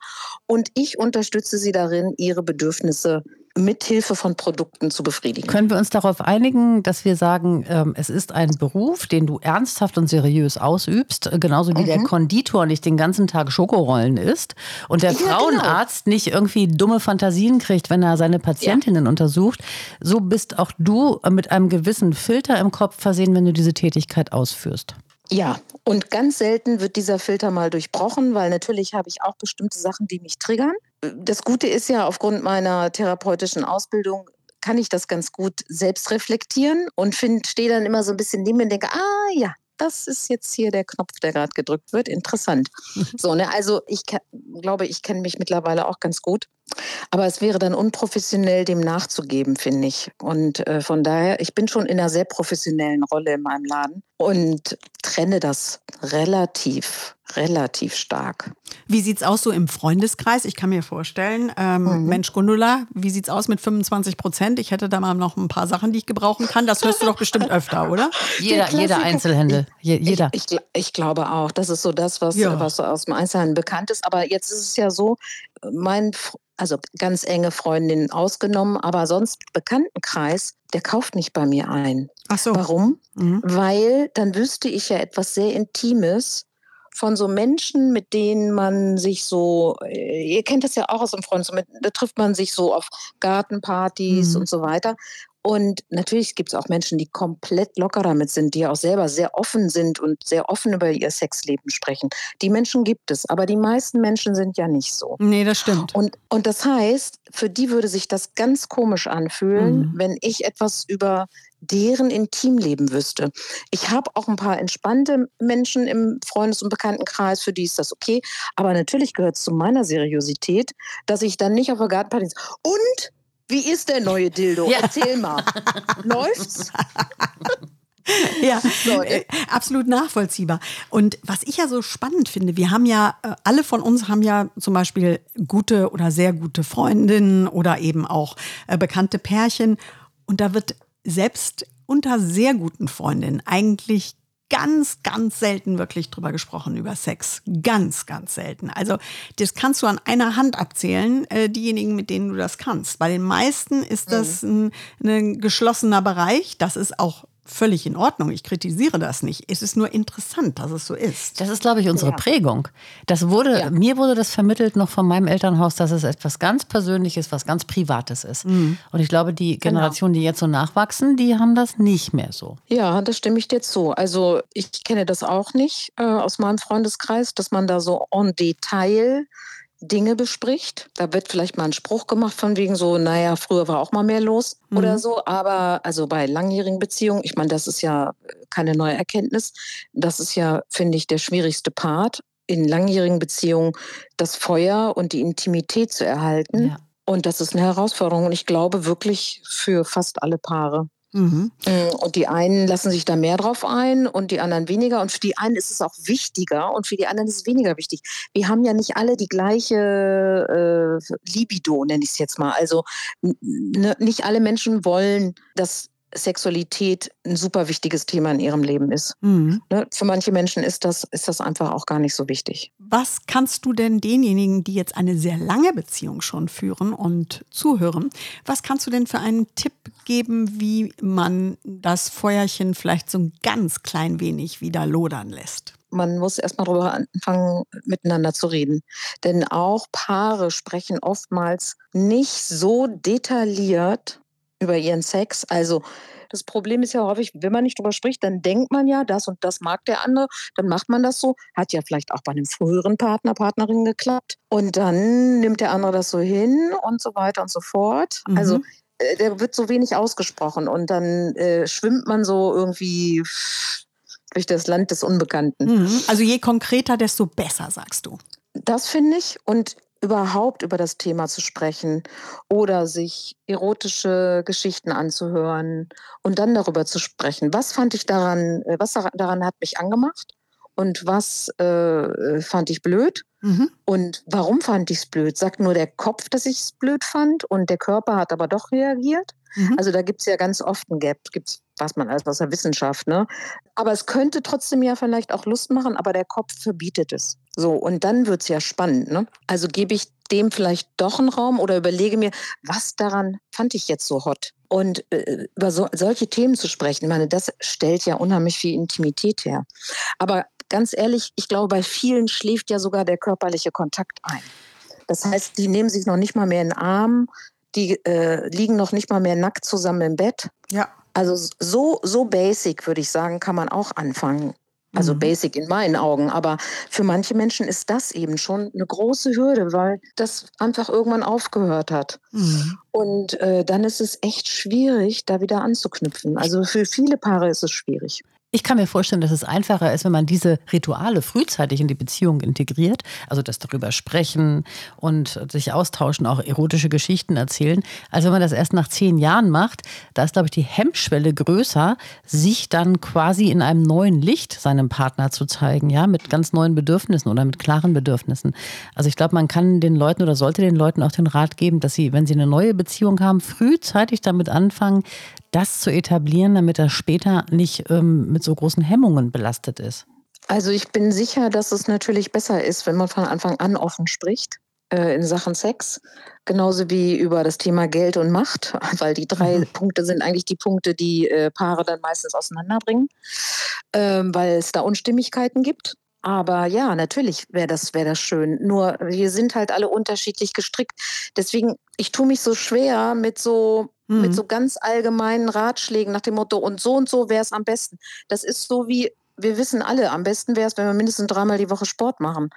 Speaker 4: und ich unterstütze sie darin, ihre Bedürfnisse mithilfe von Produkten zu befriedigen.
Speaker 1: Können wir uns darauf einigen, dass wir sagen, ähm, es ist ein Beruf, den du ernsthaft und seriös ausübst, äh, genauso wie mhm. der Konditor nicht den ganzen Tag Schokorollen isst und der ja, genau. Frauenarzt genau. nicht irgendwie dumme Fantasien kriegt, wenn er seine Patientinnen ja. untersucht. So bist auch du mit einem gewissen Filter im Kopf versehen, wenn du diese Tätigkeit ausführst.
Speaker 4: Ja, und ganz selten wird dieser Filter mal durchbrochen, weil natürlich habe ich auch bestimmte Sachen, die mich triggern. Das Gute ist ja, aufgrund meiner therapeutischen Ausbildung kann ich das ganz gut selbst reflektieren und stehe dann immer so ein bisschen neben mir und denke, ah ja, das ist jetzt hier der Knopf, der gerade gedrückt wird. Interessant. so, ne, also ich glaube, ich kenne mich mittlerweile auch ganz gut. Aber es wäre dann unprofessionell, dem nachzugeben, finde ich. Und äh, von daher, ich bin schon in einer sehr professionellen Rolle in meinem Laden und trenne das relativ, relativ stark.
Speaker 2: Wie sieht es aus so im Freundeskreis? Ich kann mir vorstellen, ähm, mhm. Mensch Gundula, wie sieht es aus mit 25 Prozent? Ich hätte da mal noch ein paar Sachen, die ich gebrauchen kann. Das hörst du doch bestimmt öfter, oder?
Speaker 1: Jeder, jeder Einzelhändler. Jeder.
Speaker 4: Ich, ich, ich, glaube auch. Das ist so das, was, ja. was aus dem Einzelhandel bekannt ist. Aber jetzt ist es ja so, mein also ganz enge Freundinnen ausgenommen, aber sonst Bekanntenkreis, der kauft nicht bei mir ein.
Speaker 2: Ach so.
Speaker 4: Warum? Mhm. Weil dann wüsste ich ja etwas sehr Intimes von so Menschen, mit denen man sich so, äh, ihr kennt das ja auch aus dem Freund, da trifft man sich so auf Gartenpartys mhm. und so weiter. Und natürlich gibt es auch Menschen, die komplett locker damit sind, die auch selber sehr offen sind und sehr offen über ihr Sexleben sprechen. Die Menschen gibt es, aber die meisten Menschen sind ja nicht so.
Speaker 2: Nee, das stimmt.
Speaker 4: Und, und das heißt, für die würde sich das ganz komisch anfühlen, mhm. wenn ich etwas über deren Intimleben wüsste. Ich habe auch ein paar entspannte Menschen im Freundes- und Bekanntenkreis, für die ist das okay. Aber natürlich gehört es zu meiner Seriosität, dass ich dann nicht auf der Gartenparty und wie ist der neue Dildo? Ja. Erzähl mal. Läuft's?
Speaker 2: ja, so, äh, absolut nachvollziehbar. Und was ich ja so spannend finde, wir haben ja, äh, alle von uns haben ja zum Beispiel gute oder sehr gute Freundinnen oder eben auch äh, bekannte Pärchen. Und da wird selbst unter sehr guten Freundinnen eigentlich ganz, ganz selten wirklich drüber gesprochen, über Sex. Ganz, ganz selten. Also das kannst du an einer Hand abzählen, äh, diejenigen, mit denen du das kannst. Bei den meisten ist das mhm. ein, ein geschlossener Bereich. Das ist auch völlig in Ordnung. Ich kritisiere das nicht. Es ist nur interessant, dass es so ist.
Speaker 1: Das ist, glaube ich, unsere ja. Prägung. Das wurde, ja. mir wurde das vermittelt noch von meinem Elternhaus, dass es etwas ganz Persönliches, was ganz Privates ist. Mhm. Und ich glaube, die genau. Generationen, die jetzt so nachwachsen, die haben das nicht mehr so.
Speaker 4: Ja, das stimme ich dir zu. Also ich kenne das auch nicht äh, aus meinem Freundeskreis, dass man da so en Detail Dinge bespricht. Da wird vielleicht mal ein Spruch gemacht von wegen so, naja, früher war auch mal mehr los mhm. oder so. Aber also bei langjährigen Beziehungen, ich meine, das ist ja keine neue Erkenntnis. Das ist ja, finde ich, der schwierigste Part in langjährigen Beziehungen, das Feuer und die Intimität zu erhalten. Ja. Und das ist eine Herausforderung. Und ich glaube wirklich für fast alle Paare. Mhm. Äh, und die einen lassen sich da mehr drauf ein und die anderen weniger. Und für die einen ist es auch wichtiger und für die anderen ist es weniger wichtig. Wir haben ja nicht alle die gleiche äh, Libido, nenne ich es jetzt mal. Also nicht alle Menschen wollen, dass Sexualität ein super wichtiges Thema in ihrem Leben ist. Mhm. Ne, für manche Menschen ist das, ist das einfach auch gar nicht so wichtig.
Speaker 2: Was kannst du denn denjenigen, die jetzt eine sehr lange Beziehung schon führen und zuhören, was kannst du denn für einen Tipp geben, wie man das Feuerchen vielleicht so ein ganz klein wenig wieder lodern lässt?
Speaker 4: man muss erstmal darüber anfangen, miteinander zu reden. Denn auch Paare sprechen oftmals nicht so detailliert über ihren Sex. Also das Problem ist ja häufig, wenn man nicht drüber spricht, dann denkt man ja, das und das mag der andere, dann macht man das so. Hat ja vielleicht auch bei einem früheren Partner, Partnerin geklappt. Und dann nimmt der andere das so hin und so weiter und so fort. Mhm. Also äh, der wird so wenig ausgesprochen und dann äh, schwimmt man so irgendwie durch das Land des Unbekannten.
Speaker 2: Mhm. Also je konkreter, desto besser, sagst du.
Speaker 4: Das finde ich. Und überhaupt über das Thema zu sprechen oder sich erotische Geschichten anzuhören und dann darüber zu sprechen. Was fand ich daran, äh, was daran hat mich angemacht und was äh, fand ich blöd mhm. und warum fand ich es blöd? Sagt nur der Kopf, dass ich es blöd fand und der Körper hat aber doch reagiert? Mhm. Also da gibt es ja ganz oft ein Gap, gibt was man als aus der Wissenschaft. Ne? Aber es könnte trotzdem ja vielleicht auch Lust machen, aber der Kopf verbietet es. So, und dann wird es ja spannend. Ne? Also gebe ich dem vielleicht doch einen Raum oder überlege mir, was daran fand ich jetzt so hot? Und äh, über so, solche Themen zu sprechen, ich meine, das stellt ja unheimlich viel Intimität her. Aber ganz ehrlich, ich glaube, bei vielen schläft ja sogar der körperliche Kontakt ein. Das heißt, die nehmen sich noch nicht mal mehr in den Arm, die äh, liegen noch nicht mal mehr nackt zusammen im Bett.
Speaker 2: Ja.
Speaker 4: Also so, so basic, würde ich sagen, kann man auch anfangen. Also mhm. basic in meinen Augen. Aber für manche Menschen ist das eben schon eine große Hürde, weil das einfach irgendwann aufgehört hat. Mhm. Und äh, dann ist es echt schwierig, da wieder anzuknüpfen. Also für viele Paare ist es schwierig.
Speaker 1: Ich kann mir vorstellen, dass es einfacher ist, wenn man diese Rituale frühzeitig in die Beziehung integriert, also das darüber sprechen und sich austauschen, auch erotische Geschichten erzählen, als wenn man das erst nach zehn Jahren macht. Da ist, glaube ich, die Hemmschwelle größer, sich dann quasi in einem neuen Licht seinem Partner zu zeigen, ja, mit ganz neuen Bedürfnissen oder mit klaren Bedürfnissen. Also ich glaube, man kann den Leuten oder sollte den Leuten auch den Rat geben, dass sie, wenn sie eine neue Beziehung haben, frühzeitig damit anfangen, das zu etablieren, damit er später nicht ähm, mit so großen Hemmungen belastet ist?
Speaker 4: Also ich bin sicher, dass es natürlich besser ist, wenn man von Anfang an offen spricht äh, in Sachen Sex, genauso wie über das Thema Geld und Macht, weil die drei mhm. Punkte sind eigentlich die Punkte, die äh, Paare dann meistens auseinanderbringen, äh, weil es da Unstimmigkeiten gibt. Aber ja, natürlich wäre das, wär das schön. Nur wir sind halt alle unterschiedlich gestrickt. Deswegen, ich tue mich so schwer mit so mhm. mit so ganz allgemeinen Ratschlägen nach dem Motto, und so und so wäre es am besten. Das ist so wie, wir wissen alle, am besten wäre es, wenn wir mindestens dreimal die Woche Sport machen.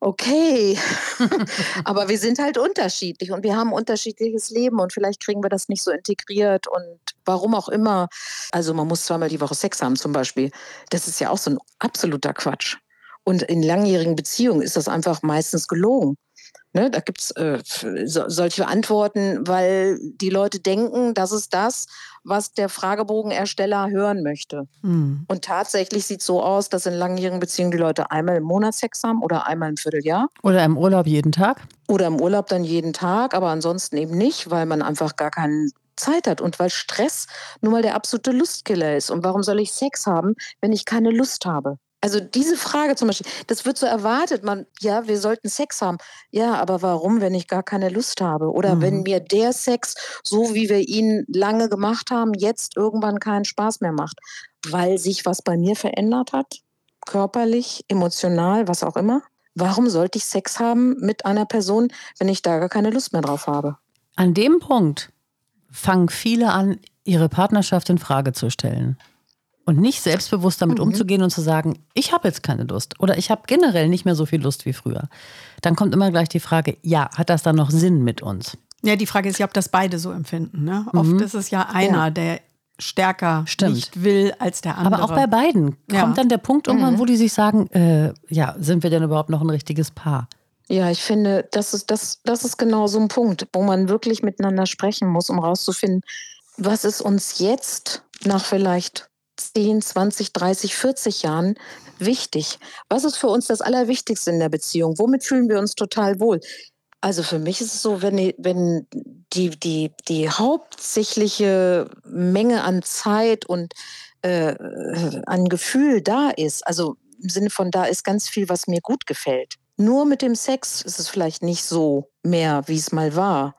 Speaker 4: Okay, aber wir sind halt unterschiedlich und wir haben unterschiedliches Leben und vielleicht kriegen wir das nicht so integriert und warum auch immer. Also man muss zweimal die Woche Sex haben zum Beispiel. Das ist ja auch so ein absoluter Quatsch. Und in langjährigen Beziehungen ist das einfach meistens gelogen. Ne, da gibt es äh, so, solche Antworten, weil die Leute denken, das ist das, was der Fragebogenersteller hören möchte. Mhm. Und tatsächlich sieht es so aus, dass in langjährigen Beziehungen die Leute einmal im Monat Sex haben oder einmal im Vierteljahr.
Speaker 1: Oder im Urlaub jeden Tag.
Speaker 4: Oder im Urlaub dann jeden Tag, aber ansonsten eben nicht, weil man einfach gar keinen Zeit hat und weil Stress nun mal der absolute Lustkiller ist. Und warum soll ich Sex haben, wenn ich keine Lust habe? Also diese Frage zum Beispiel, das wird so erwartet, man, ja, wir sollten Sex haben. Ja, aber warum, wenn ich gar keine Lust habe? Oder mhm. wenn mir der Sex, so wie wir ihn lange gemacht haben, jetzt irgendwann keinen Spaß mehr macht? Weil sich was bei mir verändert hat? Körperlich, emotional, was auch immer? Warum sollte ich Sex haben mit einer Person, wenn ich da gar keine Lust mehr drauf habe?
Speaker 1: An dem Punkt fangen viele an, ihre Partnerschaft in Frage zu stellen und nicht selbstbewusst damit mhm. umzugehen und zu sagen, ich habe jetzt keine Lust oder ich habe generell nicht mehr so viel Lust wie früher, dann kommt immer gleich die Frage, ja, hat das dann noch Sinn mit uns?
Speaker 2: Ja, die Frage ist ja, ob das beide so empfinden. Ne? Mhm. Oft ist es ja einer, ja. der stärker Stimmt. nicht will als der andere.
Speaker 1: Aber auch bei beiden ja. kommt dann der Punkt irgendwann, mhm. wo die sich sagen, äh, ja, sind wir denn überhaupt noch ein richtiges Paar?
Speaker 4: Ja, ich finde, das ist, das, das ist genau so ein Punkt, wo man wirklich miteinander sprechen muss, um rauszufinden, was ist uns jetzt nach vielleicht 10, 20, 30, 40 Jahren wichtig? Was ist für uns das Allerwichtigste in der Beziehung? Womit fühlen wir uns total wohl? Also für mich ist es so, wenn, die, wenn die, die, die hauptsächliche Menge an Zeit und äh, an Gefühl da ist, also im Sinne von da ist ganz viel, was mir gut gefällt. Nur mit dem Sex ist es vielleicht nicht so mehr, wie es mal war.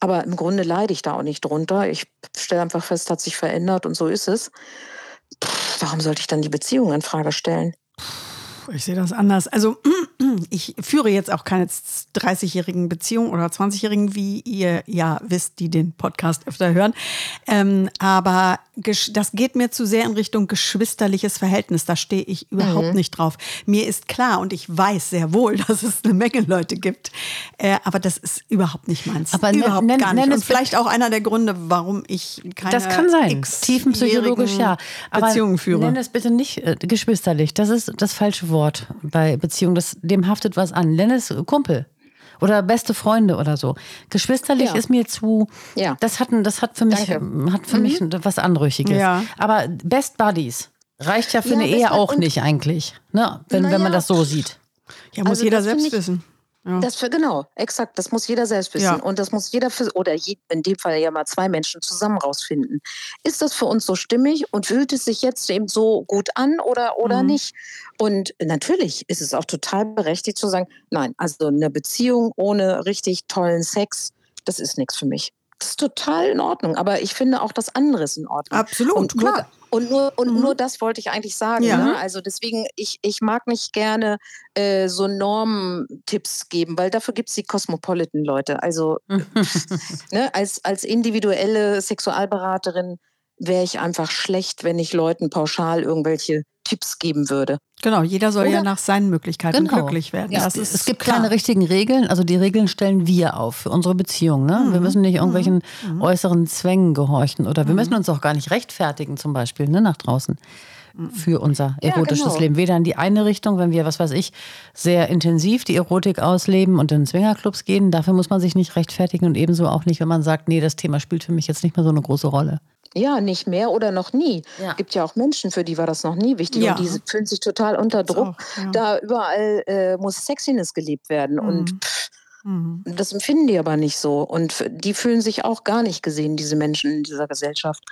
Speaker 4: Aber im Grunde leide ich da auch nicht drunter. Ich stelle einfach fest, hat sich verändert und so ist es warum sollte ich dann die Beziehung in Frage stellen?
Speaker 2: Ich sehe das anders. Also ich führe jetzt auch keine 30-jährigen Beziehungen oder 20-jährigen, wie ihr ja wisst, die den Podcast öfter hören. Ähm, aber das geht mir zu sehr in Richtung geschwisterliches Verhältnis. Da stehe ich überhaupt mhm. nicht drauf. Mir ist klar und ich weiß sehr wohl, dass es eine Menge Leute gibt. Äh, aber das ist überhaupt nicht meins.
Speaker 1: Aber überhaupt nenn, gar nicht.
Speaker 2: Und vielleicht auch einer der Gründe, warum ich keine
Speaker 1: Das kann sein. Tiefenpsychologisch, ja.
Speaker 2: Aber Beziehungen führe.
Speaker 1: Nenn es bitte nicht äh, geschwisterlich. Das ist das falsche Wort bei Beziehungen. Das, dem haftet was an. Nenn es Kumpel oder beste Freunde oder so. Geschwisterlich ja. ist mir zu. Ja. Das hat, das hat für mich, hat für mhm. mich was Anrüchiges. Ja. Aber Best Buddies reicht ja für ja, eine Ehe auch nicht eigentlich, ne? wenn, wenn man das so sieht.
Speaker 2: Ja, muss also jeder selbst wissen.
Speaker 4: Ja. Das für, genau, exakt. Das muss jeder selbst wissen. Ja. Und das muss jeder für, oder je, in dem Fall ja mal zwei Menschen zusammen rausfinden. Ist das für uns so stimmig und fühlt es sich jetzt eben so gut an oder, oder mhm. nicht? Und natürlich ist es auch total berechtigt zu sagen, nein, also eine Beziehung ohne richtig tollen Sex, das ist nichts für mich. Das ist total in Ordnung. Aber ich finde auch das andere ist in Ordnung.
Speaker 2: Absolut, und klar.
Speaker 4: Nur, und nur, und mhm. nur das wollte ich eigentlich sagen. Ja. Ne? Also deswegen, ich, ich mag nicht gerne äh, so Normentipps geben, weil dafür gibt es die Cosmopolitan-Leute. Also ne, als, als individuelle Sexualberaterin wäre ich einfach schlecht, wenn ich Leuten pauschal irgendwelche Tipps geben würde.
Speaker 2: Genau, jeder soll Oder? ja nach seinen Möglichkeiten genau. glücklich werden.
Speaker 1: Ja, ist, es gibt klar. keine richtigen Regeln, also die Regeln stellen wir auf für unsere Beziehung. Ne? Mhm. Wir müssen nicht irgendwelchen mhm. äußeren Zwängen gehorchen oder wir mhm. müssen uns auch gar nicht rechtfertigen zum Beispiel ne, nach draußen. für unser erotisches
Speaker 4: genau.
Speaker 1: Leben. Weder in die eine Richtung, wenn wir, was weiß ich, sehr intensiv die Erotik ausleben und in Swingerclubs gehen. Dafür muss man sich nicht rechtfertigen und ebenso auch nicht, wenn man sagt, nee, das Thema spielt für mich jetzt nicht mehr so eine große Rolle.
Speaker 4: Ja, nicht mehr oder noch nie.
Speaker 1: Ja.
Speaker 4: Gibt ja auch Menschen, für die war das noch nie wichtig
Speaker 2: Ja.
Speaker 4: und die fühlen sich total unter Druck.
Speaker 2: auch, ja.
Speaker 4: Da überall äh, muss Sexiness gelebt werden und pff,
Speaker 2: Mhm.
Speaker 4: das empfinden die aber nicht so und die fühlen sich auch gar nicht gesehen, diese Menschen in dieser Gesellschaft.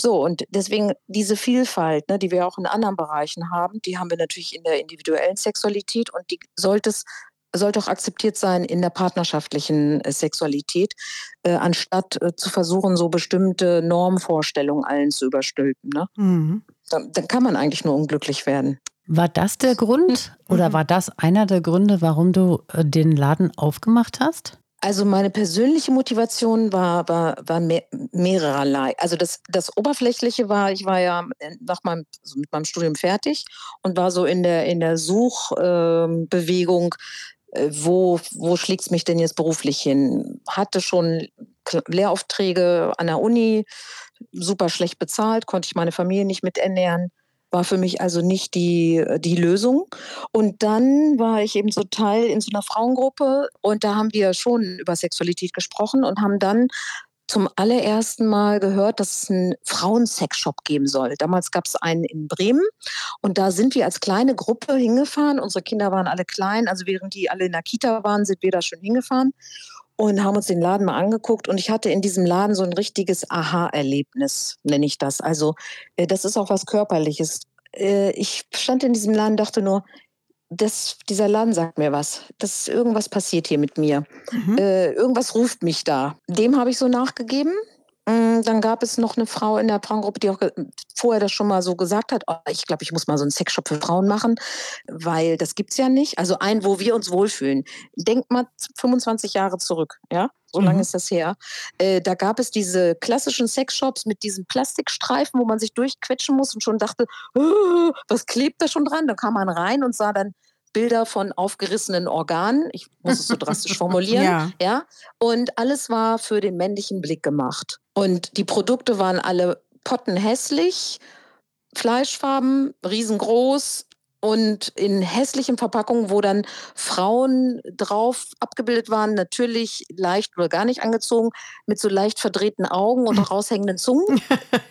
Speaker 4: So, und deswegen diese Vielfalt, ne, die wir auch in anderen Bereichen haben, die haben wir natürlich in der individuellen Sexualität und die sollte es sollte auch akzeptiert sein in der partnerschaftlichen äh, Sexualität, äh, anstatt äh, zu versuchen, so bestimmte Normvorstellungen allen zu überstülpen. Ne?
Speaker 2: Mhm.
Speaker 4: Dann, dann kann man eigentlich nur unglücklich werden.
Speaker 1: War das der Grund oder war das einer der Gründe, warum du äh, den Laden aufgemacht hast?
Speaker 4: Also meine persönliche Motivation war, war, war mehr, mehrererlei. Also das, das Oberflächliche war, ich war ja äh, nach meinem, also mit meinem Studium fertig und war so in der, in der Suchbewegung, äh, wo, wo schlägt es mich denn jetzt beruflich hin? Hatte schon Lehraufträge an der Uni, super schlecht bezahlt, konnte ich meine Familie nicht mit ernähren. War für mich also nicht die, die Lösung. Und dann war ich eben so Teil in so einer Frauengruppe und da haben wir schon über Sexualität gesprochen und haben dann zum allerersten Mal gehört, dass es einen Frauensexshop geben soll. Damals gab es einen in Bremen und da sind wir als kleine Gruppe hingefahren. Unsere Kinder waren alle klein, also während die alle in der Kita waren, sind wir da schon hingefahren und haben uns den Laden mal angeguckt. Und ich hatte in diesem Laden so ein richtiges Aha-Erlebnis, nenne ich das. Also äh, das ist auch was Körperliches. Äh, Ich stand in diesem Laden, dachte nur, das, dieser Laden sagt mir was. Das irgendwas passiert hier mit mir.
Speaker 2: Mhm.
Speaker 4: Äh, irgendwas ruft mich da. Dem habe ich so nachgegeben. Mm, Dann gab es noch eine Frau in der Frauengruppe, die auch vorher das schon mal so gesagt hat, oh, ich glaube, ich muss mal so einen Sexshop für Frauen machen, weil das gibt's ja nicht. Also ein, wo wir uns wohlfühlen. Denk mal 25 Jahre zurück, ja? So
Speaker 2: Mhm.
Speaker 4: lange ist das her. Äh, da gab es diese klassischen Sexshops mit diesen Plastikstreifen, wo man sich durchquetschen muss und schon dachte, "Oh, was klebt da schon dran? Da kam man rein und sah dann Bilder von aufgerissenen Organen. Ich muss es so drastisch formulieren.
Speaker 2: Ja.
Speaker 4: Ja, und alles war für den männlichen Blick gemacht. Und die Produkte waren alle pottenhässlich, Fleischfarben, riesengroß und in hässlichen Verpackungen, wo dann Frauen drauf abgebildet waren, natürlich leicht oder gar nicht angezogen, mit so leicht verdrehten Augen und raushängenden Zungen.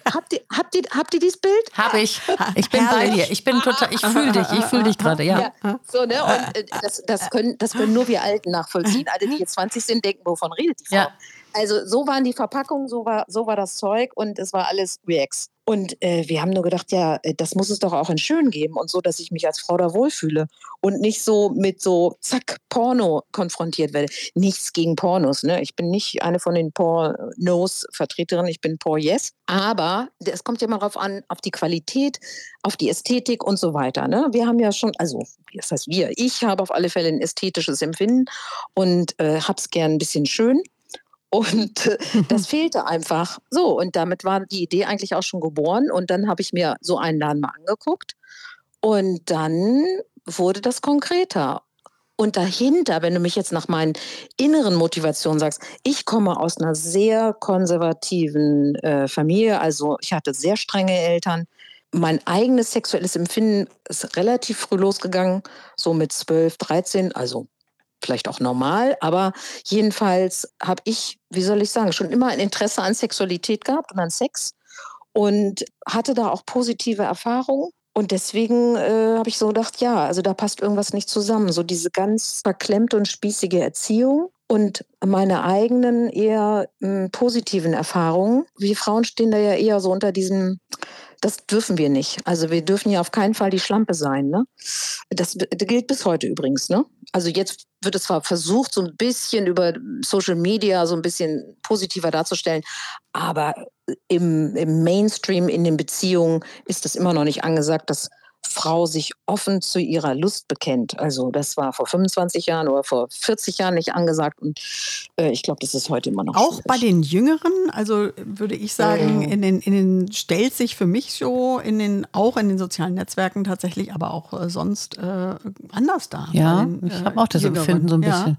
Speaker 4: habt, ihr, habt, ihr, habt ihr dieses Bild?
Speaker 1: Habe ich. Ich bin bei dir. Ich bin total, ich fühle dich. Ich fühle dich gerade, ja.
Speaker 4: Ja, so, ne? Und äh, das, das, können, das können nur wir Alten nachvollziehen. Alle, die jetzt 20 sind, denken, wovon redet die Frau?
Speaker 1: Ja.
Speaker 4: Also so waren die Verpackungen, so war, so war das Zeug und es war alles Reax. Und äh, wir haben nur gedacht, ja, äh, das muss es doch auch in schön geben und so, dass ich mich als Frau da wohlfühle und nicht so mit so, zack, Porno konfrontiert werde. Nichts gegen Pornos, ne? Ich bin nicht eine von den Pornos-Vertreterinnen, ich bin Por-Yes. Aber es kommt ja mal drauf an, auf die Qualität, auf die Ästhetik und so weiter. Ne? Wir haben ja schon, also das heißt wir, ich habe auf alle Fälle ein ästhetisches Empfinden und äh, hab's gern ein bisschen schön. Und äh, das fehlte einfach. So, und damit war die Idee eigentlich auch schon geboren. Und dann habe ich mir so einen Laden mal angeguckt. Und dann wurde das konkreter. Und dahinter, wenn du mich jetzt nach meinen inneren Motivationen sagst, ich komme aus einer sehr konservativen äh, Familie, also ich hatte sehr strenge Eltern. Mein eigenes sexuelles Empfinden ist relativ früh losgegangen, so mit 12, 13, also vielleicht auch normal, aber jedenfalls habe ich, wie soll ich sagen, schon immer ein Interesse an Sexualität gehabt und an Sex und hatte da auch positive Erfahrungen. Und deswegen äh, habe ich so gedacht, ja, also da passt irgendwas nicht zusammen. So diese ganz verklemmte und spießige Erziehung und meine eigenen eher mh, positiven Erfahrungen. Wir Frauen stehen da ja eher so unter diesem, das dürfen wir nicht. Also wir dürfen ja auf keinen Fall die Schlampe sein. Ne? Das, das gilt bis heute übrigens. Ne? Also jetzt wird es zwar versucht, so ein bisschen über Social Media so ein bisschen positiver darzustellen, aber im, im Mainstream, in den Beziehungen ist es immer noch nicht angesagt, dass Frau sich offen zu ihrer Lust bekennt. Also das war vor 25 Jahren oder vor 40 Jahren nicht angesagt und äh, ich glaube, das ist heute immer noch
Speaker 2: Auch
Speaker 4: schwierig.
Speaker 2: bei den Jüngeren, also würde ich sagen,
Speaker 4: Mhm.
Speaker 2: in den, in den stellt sich für mich so in den, auch in den sozialen Netzwerken tatsächlich, aber auch äh, sonst äh, anders dar.
Speaker 1: Ja,
Speaker 2: den,
Speaker 1: ich
Speaker 2: äh,
Speaker 1: habe auch das
Speaker 2: Jüngeren.
Speaker 1: Empfinden so ein
Speaker 2: Ja.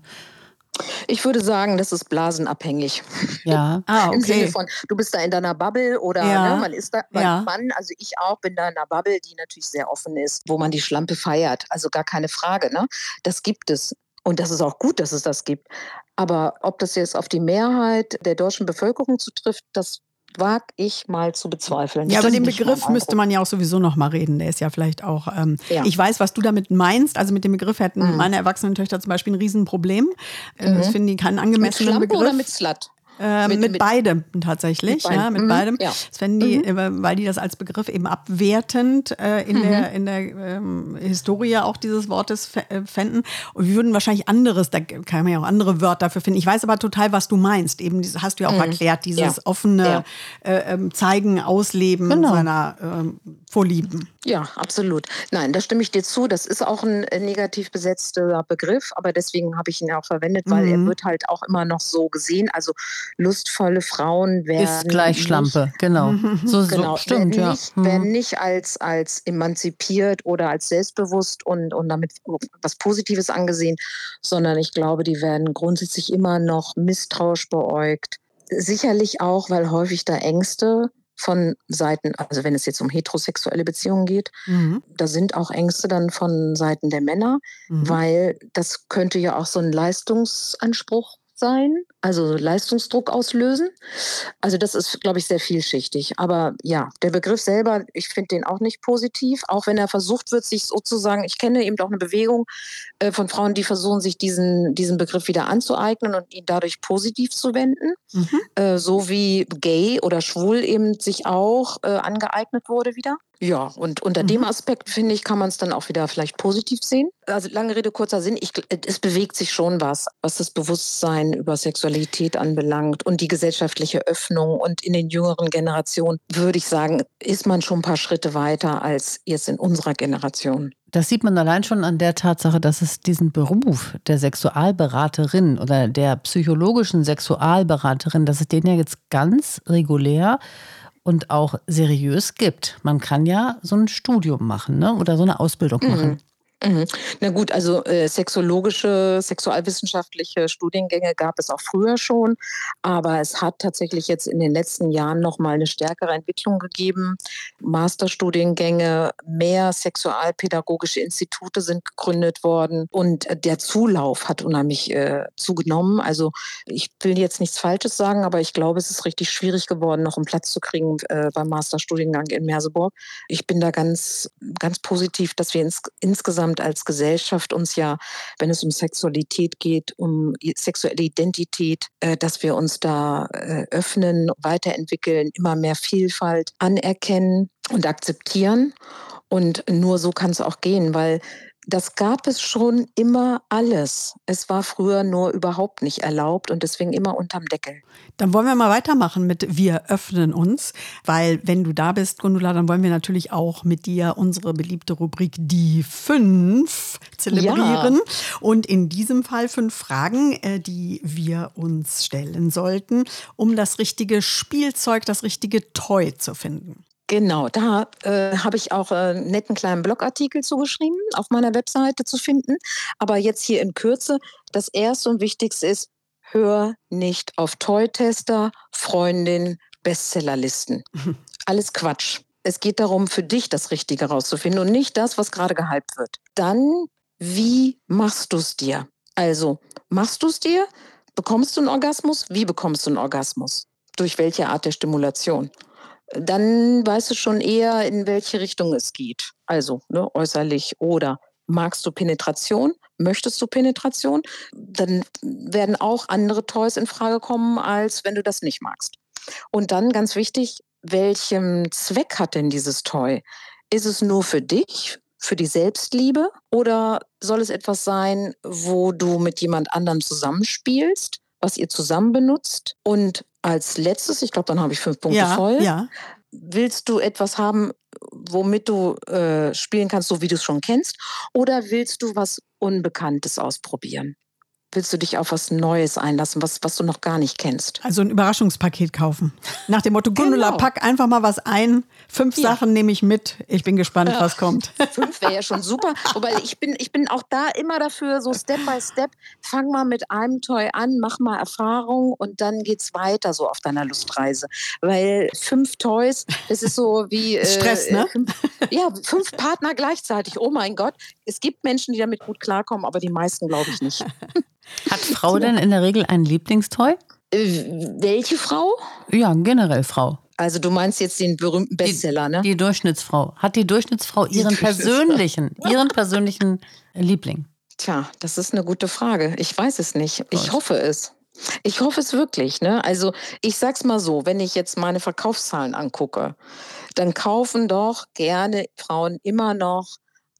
Speaker 4: Ich würde sagen, das ist blasenabhängig.
Speaker 1: Ja.
Speaker 2: Ah,
Speaker 4: Im Sinne
Speaker 2: okay.
Speaker 4: von, du bist da in deiner Bubble oder
Speaker 2: Ja.
Speaker 4: ne, man ist da, man,
Speaker 2: Ja.
Speaker 4: man, also ich auch, bin da in einer Bubble, die natürlich sehr offen ist, wo man die Schlampe feiert. Also gar keine Frage. Ne? Das gibt es. Und das ist auch gut, dass es das gibt. Aber ob das jetzt auf die Mehrheit der deutschen Bevölkerung zutrifft, das wage ich mal zu bezweifeln.
Speaker 2: Ja,
Speaker 4: Das
Speaker 2: aber den Begriff müsste man ja auch sowieso noch mal reden. Der ist ja vielleicht auch. Ähm,
Speaker 4: Ja.
Speaker 2: Ich weiß, was du damit meinst. Also mit dem Begriff hätten
Speaker 4: Mhm.
Speaker 2: meine erwachsenen Töchter zum Beispiel ein Riesenproblem. Äh, Das finden die keinen
Speaker 4: Mit
Speaker 2: angemessenen
Speaker 4: Schlampe
Speaker 2: Begriff.
Speaker 4: oder mit Slut?
Speaker 2: Äh, mit,
Speaker 4: mit- mit-
Speaker 2: beidem tatsächlich,
Speaker 4: Mit beidem.
Speaker 2: ja, mit
Speaker 4: Mhm,
Speaker 2: beidem.
Speaker 4: ja.
Speaker 2: Das fänden die, äh, weil die das als Begriff eben abwertend äh, in
Speaker 4: Mhm.
Speaker 2: der, in der ähm, Historie auch dieses Wortes äh, fänden. Und wir würden wahrscheinlich anderes, da kann man ja auch andere Wörter dafür finden. Ich weiß aber total, was du meinst. Eben, dieses, hast du ja auch erklärt, dieses
Speaker 4: Mhm. Ja.
Speaker 2: offene
Speaker 4: Ja.
Speaker 2: äh, ähm, Zeigen, Ausleben
Speaker 1: Genau.
Speaker 2: seiner ähm, Vorlieben.
Speaker 4: Ja, absolut. Nein, da stimme ich dir zu. Das ist auch ein äh, negativ besetzter Begriff, aber deswegen habe ich ihn auch verwendet, weil
Speaker 2: Mhm.
Speaker 4: er wird halt auch immer noch so gesehen. Also lustvolle Frauen werden
Speaker 1: Ist gleich
Speaker 4: nicht-
Speaker 1: Schlampe, genau. So, so
Speaker 4: Genau,
Speaker 1: stimmt,
Speaker 4: werden
Speaker 1: ja.
Speaker 4: nicht,
Speaker 1: Mhm.
Speaker 4: werden nicht als, als emanzipiert oder als selbstbewusst und, und damit was Positives angesehen, sondern ich glaube, die werden grundsätzlich immer noch misstrauisch beäugt. Sicherlich auch, weil häufig da Ängste von Seiten, also wenn es jetzt um heterosexuelle Beziehungen geht,
Speaker 2: Mhm.
Speaker 4: da sind auch Ängste dann von Seiten der Männer,
Speaker 2: Mhm.
Speaker 4: weil das könnte ja auch so ein Leistungsanspruch sein, also Leistungsdruck auslösen. Also das ist, glaube ich, sehr vielschichtig. Aber ja, der Begriff selber, ich finde den auch nicht positiv, auch wenn er versucht wird, sich sozusagen, ich kenne eben auch eine Bewegung äh, von Frauen, die versuchen, sich diesen, diesen Begriff wieder anzueignen und ihn dadurch positiv zu wenden,
Speaker 2: Mhm.
Speaker 4: äh, so wie gay oder schwul eben sich auch äh, angeeignet wurde wieder. Ja, und unter dem Aspekt, finde ich, kann man es dann auch wieder vielleicht positiv sehen. Also lange Rede, kurzer Sinn, ich, es bewegt sich schon was, was das Bewusstsein über Sexualität anbelangt und die gesellschaftliche Öffnung. Und in den jüngeren Generationen, würde ich sagen, ist man schon ein paar Schritte weiter als jetzt in unserer Generation.
Speaker 1: Das sieht man allein schon an der Tatsache, dass es diesen Beruf der Sexualberaterin oder der psychologischen Sexualberaterin, dass es den ja jetzt ganz regulär und auch seriös gibt. Man kann ja so ein Studium machen ne? oder so eine Ausbildung machen.
Speaker 4: Mhm. Na gut, also äh, sexologische, sexualwissenschaftliche Studiengänge gab es auch früher schon, aber es hat tatsächlich jetzt in den letzten Jahren noch mal eine stärkere Entwicklung gegeben. Masterstudiengänge, mehr sexualpädagogische Institute sind gegründet worden und der Zulauf hat unheimlich äh, zugenommen. Also ich will jetzt nichts Falsches sagen, aber ich glaube, es ist richtig schwierig geworden, noch einen Platz zu kriegen äh, beim Masterstudiengang in Merseburg. Ich bin da ganz, ganz positiv, dass wir ins, insgesamt als Gesellschaft uns ja, wenn es um Sexualität geht, um sexuelle Identität, äh, dass wir uns da äh, öffnen, weiterentwickeln, immer mehr Vielfalt anerkennen und akzeptieren. Und nur so kann es auch gehen, weil das gab es schon immer alles. Es war früher nur überhaupt nicht erlaubt und deswegen immer unterm Deckel.
Speaker 2: Dann wollen wir mal weitermachen mit Wir öffnen uns, weil wenn du da bist, Gundula, dann wollen wir natürlich auch mit dir unsere beliebte Rubrik Die Fünf zelebrieren. Und in diesem Fall fünf Fragen, äh, die wir uns stellen sollten, um das richtige Spielzeug, das richtige Toy zu finden.
Speaker 4: Genau, da äh, habe ich auch äh, einen netten kleinen Blogartikel zugeschrieben, auf meiner Webseite zu finden. Aber jetzt hier in Kürze, das erste und wichtigste ist, hör nicht auf Toy-Tester, Freundin, Bestsellerlisten. Alles Quatsch. Es geht darum, für dich das Richtige rauszufinden und nicht das, was gerade gehypt wird. Dann, wie machst du es dir? Also, machst du es dir? Bekommst du einen Orgasmus? Wie bekommst du einen Orgasmus? Durch welche Art der Stimulation? Dann weißt du schon eher, in welche Richtung es geht. Also ne, äußerlich oder magst du Penetration? Möchtest du Penetration? Dann werden auch andere Toys in Frage kommen, als wenn du das nicht magst. Und dann ganz wichtig, welchen Zweck hat denn dieses Toy? Ist es nur für dich, für die Selbstliebe oder soll es etwas sein, wo du mit jemand anderem zusammenspielst, was ihr zusammen benutzt? Und als letztes, ich glaube, dann habe ich fünf Punkte
Speaker 2: ja,
Speaker 4: voll.
Speaker 2: ja.
Speaker 4: Willst du etwas haben, womit du äh, spielen kannst, so wie du es schon kennst? Oder willst du was Unbekanntes ausprobieren? Willst du dich auf was Neues einlassen, was, was du noch gar nicht kennst?
Speaker 2: Also ein Überraschungspaket kaufen. Nach dem Motto, Gundula,
Speaker 4: Genau.
Speaker 2: pack einfach mal was ein. Fünf
Speaker 4: Ja.
Speaker 2: Sachen nehme ich mit. Ich bin gespannt, was kommt.
Speaker 4: Fünf wäre ja schon super. Wobei ich bin, ich bin auch da immer dafür, so Step by Step, fang mal mit einem Toy an, mach mal Erfahrung und dann geht's weiter so auf deiner Lustreise. Weil fünf Toys, das ist so wie äh,
Speaker 2: Stress, ne?
Speaker 4: Ja, fünf Partner gleichzeitig. Oh mein Gott. Es gibt Menschen, die damit gut klarkommen, aber die meisten glaube ich nicht.
Speaker 1: Hat Frau denn in der Regel ein Lieblingstoy?
Speaker 4: Äh, welche Frau?
Speaker 1: Ja, generell Frau.
Speaker 4: Also du meinst jetzt den berühmten Bestseller, ne?
Speaker 1: Die Durchschnittsfrau. Hat die Durchschnittsfrau ihren persönlichen, ihren persönlichen Liebling?
Speaker 4: Tja, das ist eine gute Frage. Ich weiß es nicht. Ich hoffe es. Ich hoffe es wirklich. Ne? Also ich sag's mal so, wenn ich jetzt meine Verkaufszahlen angucke, dann kaufen doch gerne Frauen immer noch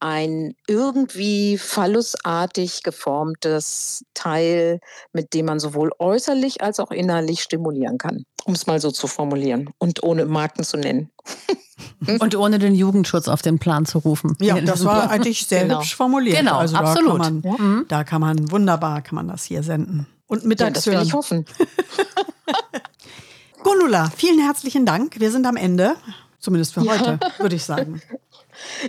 Speaker 4: ein irgendwie phallusartig geformtes Teil, mit dem man sowohl äußerlich als auch innerlich stimulieren kann, um es mal so zu formulieren und ohne Marken zu nennen.
Speaker 1: Und ohne den Jugendschutz auf den Plan zu rufen.
Speaker 2: Ja, das war eigentlich sehr
Speaker 4: Genau.
Speaker 2: hübsch formuliert.
Speaker 1: Genau,
Speaker 2: also
Speaker 1: absolut.
Speaker 2: Da kann, man, da kann man wunderbar, kann man das hier senden. Und
Speaker 4: Ja,
Speaker 2: mittags
Speaker 4: das will ich hoffen.
Speaker 2: Gundula, vielen herzlichen Dank. Wir sind am Ende. Zumindest für heute, würde ich sagen.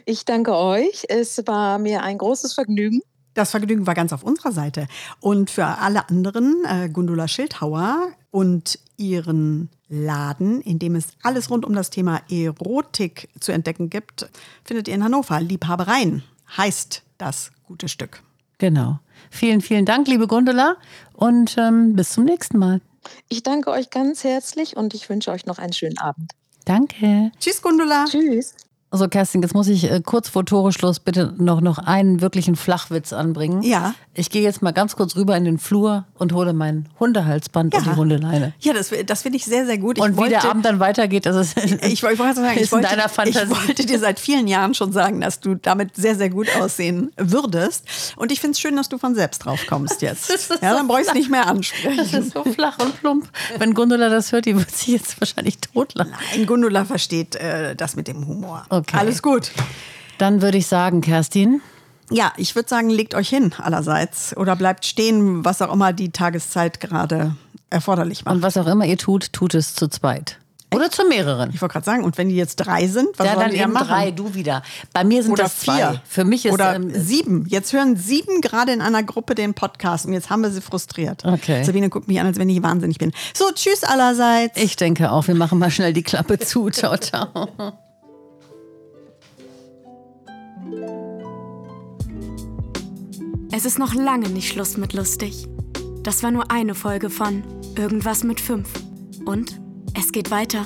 Speaker 4: Ich danke euch. Es war mir ein großes Vergnügen.
Speaker 2: Das Vergnügen war ganz auf unserer Seite. Und für alle anderen, äh, Gundula Schildhauer und ihren Laden, in dem es alles rund um das Thema Erotik zu entdecken gibt, findet ihr in Hannover. Liebhabereien heißt das gute Stück.
Speaker 1: Genau. Vielen, vielen Dank, liebe Gundula. Und ähm, bis zum nächsten Mal.
Speaker 4: Ich danke euch ganz herzlich und ich wünsche euch noch einen schönen Abend.
Speaker 1: Danke.
Speaker 2: Tschüss, Gundula.
Speaker 4: Tschüss.
Speaker 1: Also Kerstin, jetzt muss ich äh, kurz vor Toreschluss bitte noch, noch einen wirklichen Flachwitz anbringen.
Speaker 2: Ja.
Speaker 1: Ich gehe jetzt mal ganz kurz rüber in den Flur und hole mein Hundehalsband und die Hundeleine.
Speaker 2: Ja, das, das finde ich sehr, sehr gut. Ich
Speaker 1: Und wie
Speaker 2: wollte,
Speaker 1: der Abend dann weitergeht, das ist,
Speaker 2: ich, wollte gerade sagen, ich wollte,
Speaker 1: in deiner Fantasie.
Speaker 2: ich wollte dir seit vielen Jahren schon sagen, dass du damit sehr, sehr gut aussehen würdest. Und ich finde es schön, dass du von selbst drauf kommst jetzt.
Speaker 1: Das ist
Speaker 2: Ja,
Speaker 1: so
Speaker 2: dann brauchst du
Speaker 1: flach.
Speaker 2: nicht mehr
Speaker 1: Das
Speaker 2: ansprechen.
Speaker 1: ist so flach und plump. Wenn Gundula das hört, die wird sich jetzt wahrscheinlich totlachen.
Speaker 2: Ein Gundula versteht äh, das mit dem Humor.
Speaker 1: Okay.
Speaker 2: Alles gut.
Speaker 1: Dann würde ich sagen, Kerstin,
Speaker 2: Ja, ich würde sagen, legt euch hin allerseits oder bleibt stehen, was auch immer die Tageszeit gerade erforderlich macht.
Speaker 1: und was auch immer ihr tut, tut es zu zweit. Oder zu mehreren.
Speaker 2: ich wollte gerade sagen, und wenn die jetzt drei sind, was
Speaker 1: Ja,
Speaker 2: sollen
Speaker 1: dann
Speaker 2: die
Speaker 1: eben
Speaker 2: machen?
Speaker 1: drei, du wieder. Bei mir sind
Speaker 2: Oder
Speaker 1: das zwei.
Speaker 2: vier.
Speaker 1: Für mich ist
Speaker 2: Oder
Speaker 1: ähm,
Speaker 2: sieben. Jetzt hören sieben gerade in einer Gruppe den Podcast und jetzt haben wir sie frustriert.
Speaker 1: Okay.
Speaker 2: Sabine guckt mich an, als wenn ich wahnsinnig bin. So, tschüss allerseits.
Speaker 1: ich denke auch, wir machen mal schnell die Klappe zu. Ciao, ciao.
Speaker 3: Es ist noch lange nicht Schluss mit lustig. Das war nur eine Folge von Irgendwas mit fünf. Und es geht weiter.